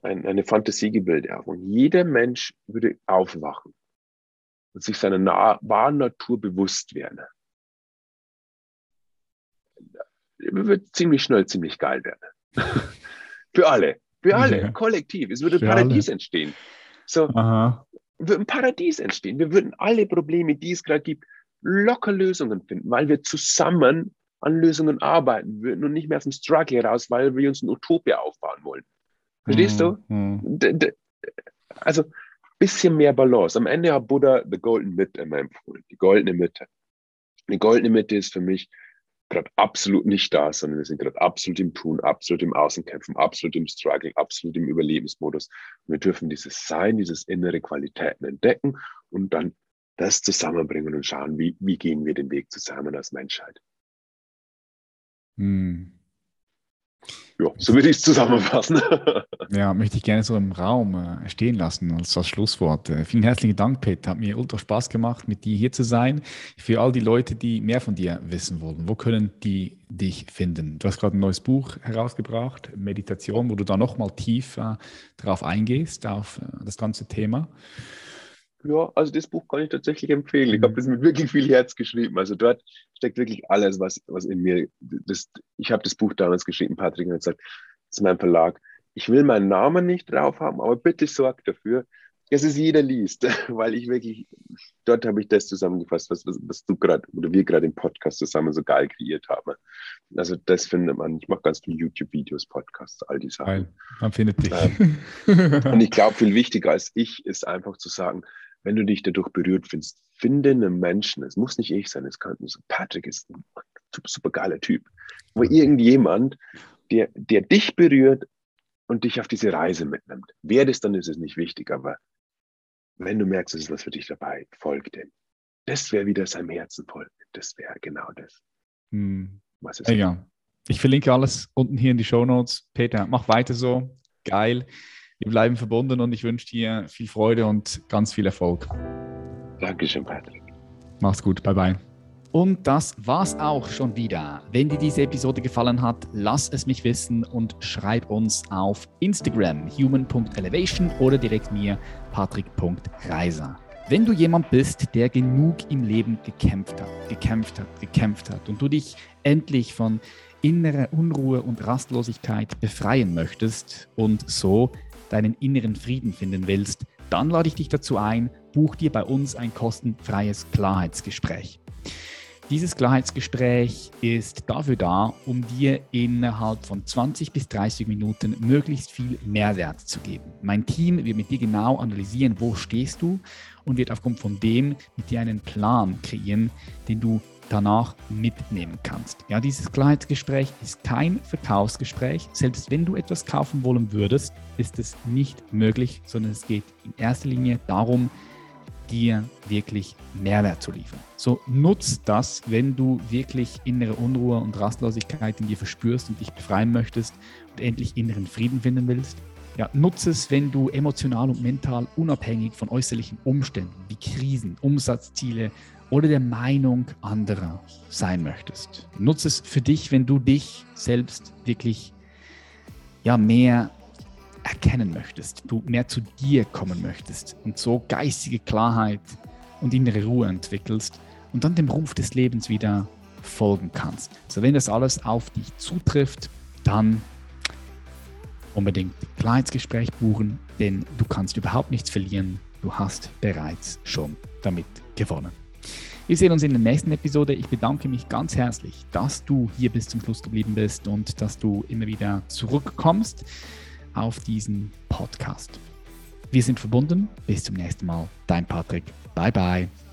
ein, eine Fantasiegebilde auf. Und jeder Mensch würde aufwachen und sich seiner wahren Natur bewusst werden. Wird ziemlich schnell ziemlich geil werden. für alle. Für alle, ja. kollektiv. Es würde ein Paradies alle. entstehen. So, Aha. würde ein Paradies entstehen. Wir würden alle Probleme, die es gerade gibt, locker Lösungen finden, weil wir zusammen an Lösungen arbeiten würden und nicht mehr aus dem Struggle heraus, weil wir uns eine Utopia aufbauen wollen. Verstehst du? Mhm. Also bisschen mehr Balance. Am Ende hat Buddha the Golden Mitte immer empfohlen, die goldene Mitte. Die goldene Mitte ist für mich gerade absolut nicht da, sondern wir sind gerade absolut im Tun, absolut im Außenkämpfen, absolut im Struggle, absolut im Überlebensmodus. Und wir dürfen dieses Sein, dieses innere Qualitäten entdecken und dann das zusammenbringen und schauen, wie, wie gehen wir den Weg zusammen als Menschheit. Hm. Ja, so würde ich es zusammenfassen. ja, möchte ich gerne so im Raum äh, stehen lassen als, als Schlusswort. Äh, vielen herzlichen Dank, Peter. Hat mir ultra Spaß gemacht, mit dir hier zu sein. Für all die Leute, die mehr von dir wissen wollen, wo können die dich finden? Du hast gerade ein neues Buch herausgebracht, Meditation, wo du da nochmal tief äh, drauf eingehst, auf äh, das ganze Thema. Ja, also das Buch kann ich tatsächlich empfehlen. Ich habe das mit wirklich viel Herz geschrieben. Also dort steckt wirklich alles, was, was in mir. Das, ich habe das Buch damals geschrieben, Patrick, und gesagt, das ist mein Verlag. Ich will meinen Namen nicht drauf haben, aber bitte sorg dafür, dass es jeder liest, weil ich wirklich, dort habe ich das zusammengefasst, was, was, was du gerade oder wir gerade im Podcast zusammen so geil kreiert haben. Also das findet man, ich mache ganz viele YouTube-Videos, Podcasts, all die Sachen. Geil, man findet dich. Ähm, und ich glaube, viel wichtiger als ich ist einfach zu sagen, wenn du dich dadurch berührt findest, finde einen Menschen. Es muss nicht ich sein, es kann so Patrick ist ein super, super geiler Typ. Aber irgendjemand, der, der dich berührt und dich auf diese Reise mitnimmt. Wer das dann ist, ist nicht wichtig, aber wenn du merkst, es ist was für dich dabei, folg dem. Das wäre wieder seinem Herzen folgen. Das wäre genau das. Hm. Was ist ja. Ich verlinke alles unten hier in die Show Notes. Peter, mach weiter so. Geil. Wir bleiben verbunden und ich wünsche dir viel Freude und ganz viel Erfolg. Dankeschön, Patrick. Mach's gut. Bye, bye. Und das war's auch schon wieder. Wenn dir diese Episode gefallen hat, lass es mich wissen und schreib uns auf Instagram human.elevation oder direkt mir patrick.reiser. Wenn du jemand bist, der genug im Leben gekämpft hat, gekämpft hat, gekämpft hat und du dich endlich von innerer Unruhe und Rastlosigkeit befreien möchtest und so deinen inneren Frieden finden willst, dann lade ich dich dazu ein, buch dir bei uns ein kostenfreies Klarheitsgespräch. Dieses Klarheitsgespräch ist dafür da, um dir innerhalb von 20 bis 30 Minuten möglichst viel Mehrwert zu geben. Mein Team wird mit dir genau analysieren, wo stehst du und wird aufgrund von dem mit dir einen Plan kreieren, den du danach mitnehmen kannst. Ja, dieses Klarheitsgespräch ist kein Verkaufsgespräch. Selbst wenn du etwas kaufen wollen würdest, ist es nicht möglich, sondern es geht in erster Linie darum, dir wirklich Mehrwert zu liefern. So nutz das, wenn du wirklich innere Unruhe und Rastlosigkeit in dir verspürst und dich befreien möchtest und endlich inneren Frieden finden willst. Ja, nutze es, wenn du emotional und mental unabhängig von äußerlichen Umständen wie Krisen, Umsatzziele oder der Meinung anderer sein möchtest. Nutze es für dich, wenn du dich selbst wirklich ja, mehr erkennen möchtest, du mehr zu dir kommen möchtest und so geistige Klarheit und innere Ruhe entwickelst und dann dem Ruf des Lebens wieder folgen kannst. So, wenn das alles auf dich zutrifft, dann unbedingt Klarheitsgespräch buchen, denn du kannst überhaupt nichts verlieren. Du hast bereits schon damit gewonnen. Wir sehen uns in der nächsten Episode. Ich bedanke mich ganz herzlich, dass du hier bis zum Schluss geblieben bist und dass du immer wieder zurückkommst auf diesen Podcast. Wir sind verbunden. Bis zum nächsten Mal. Dein Patrick. Bye bye.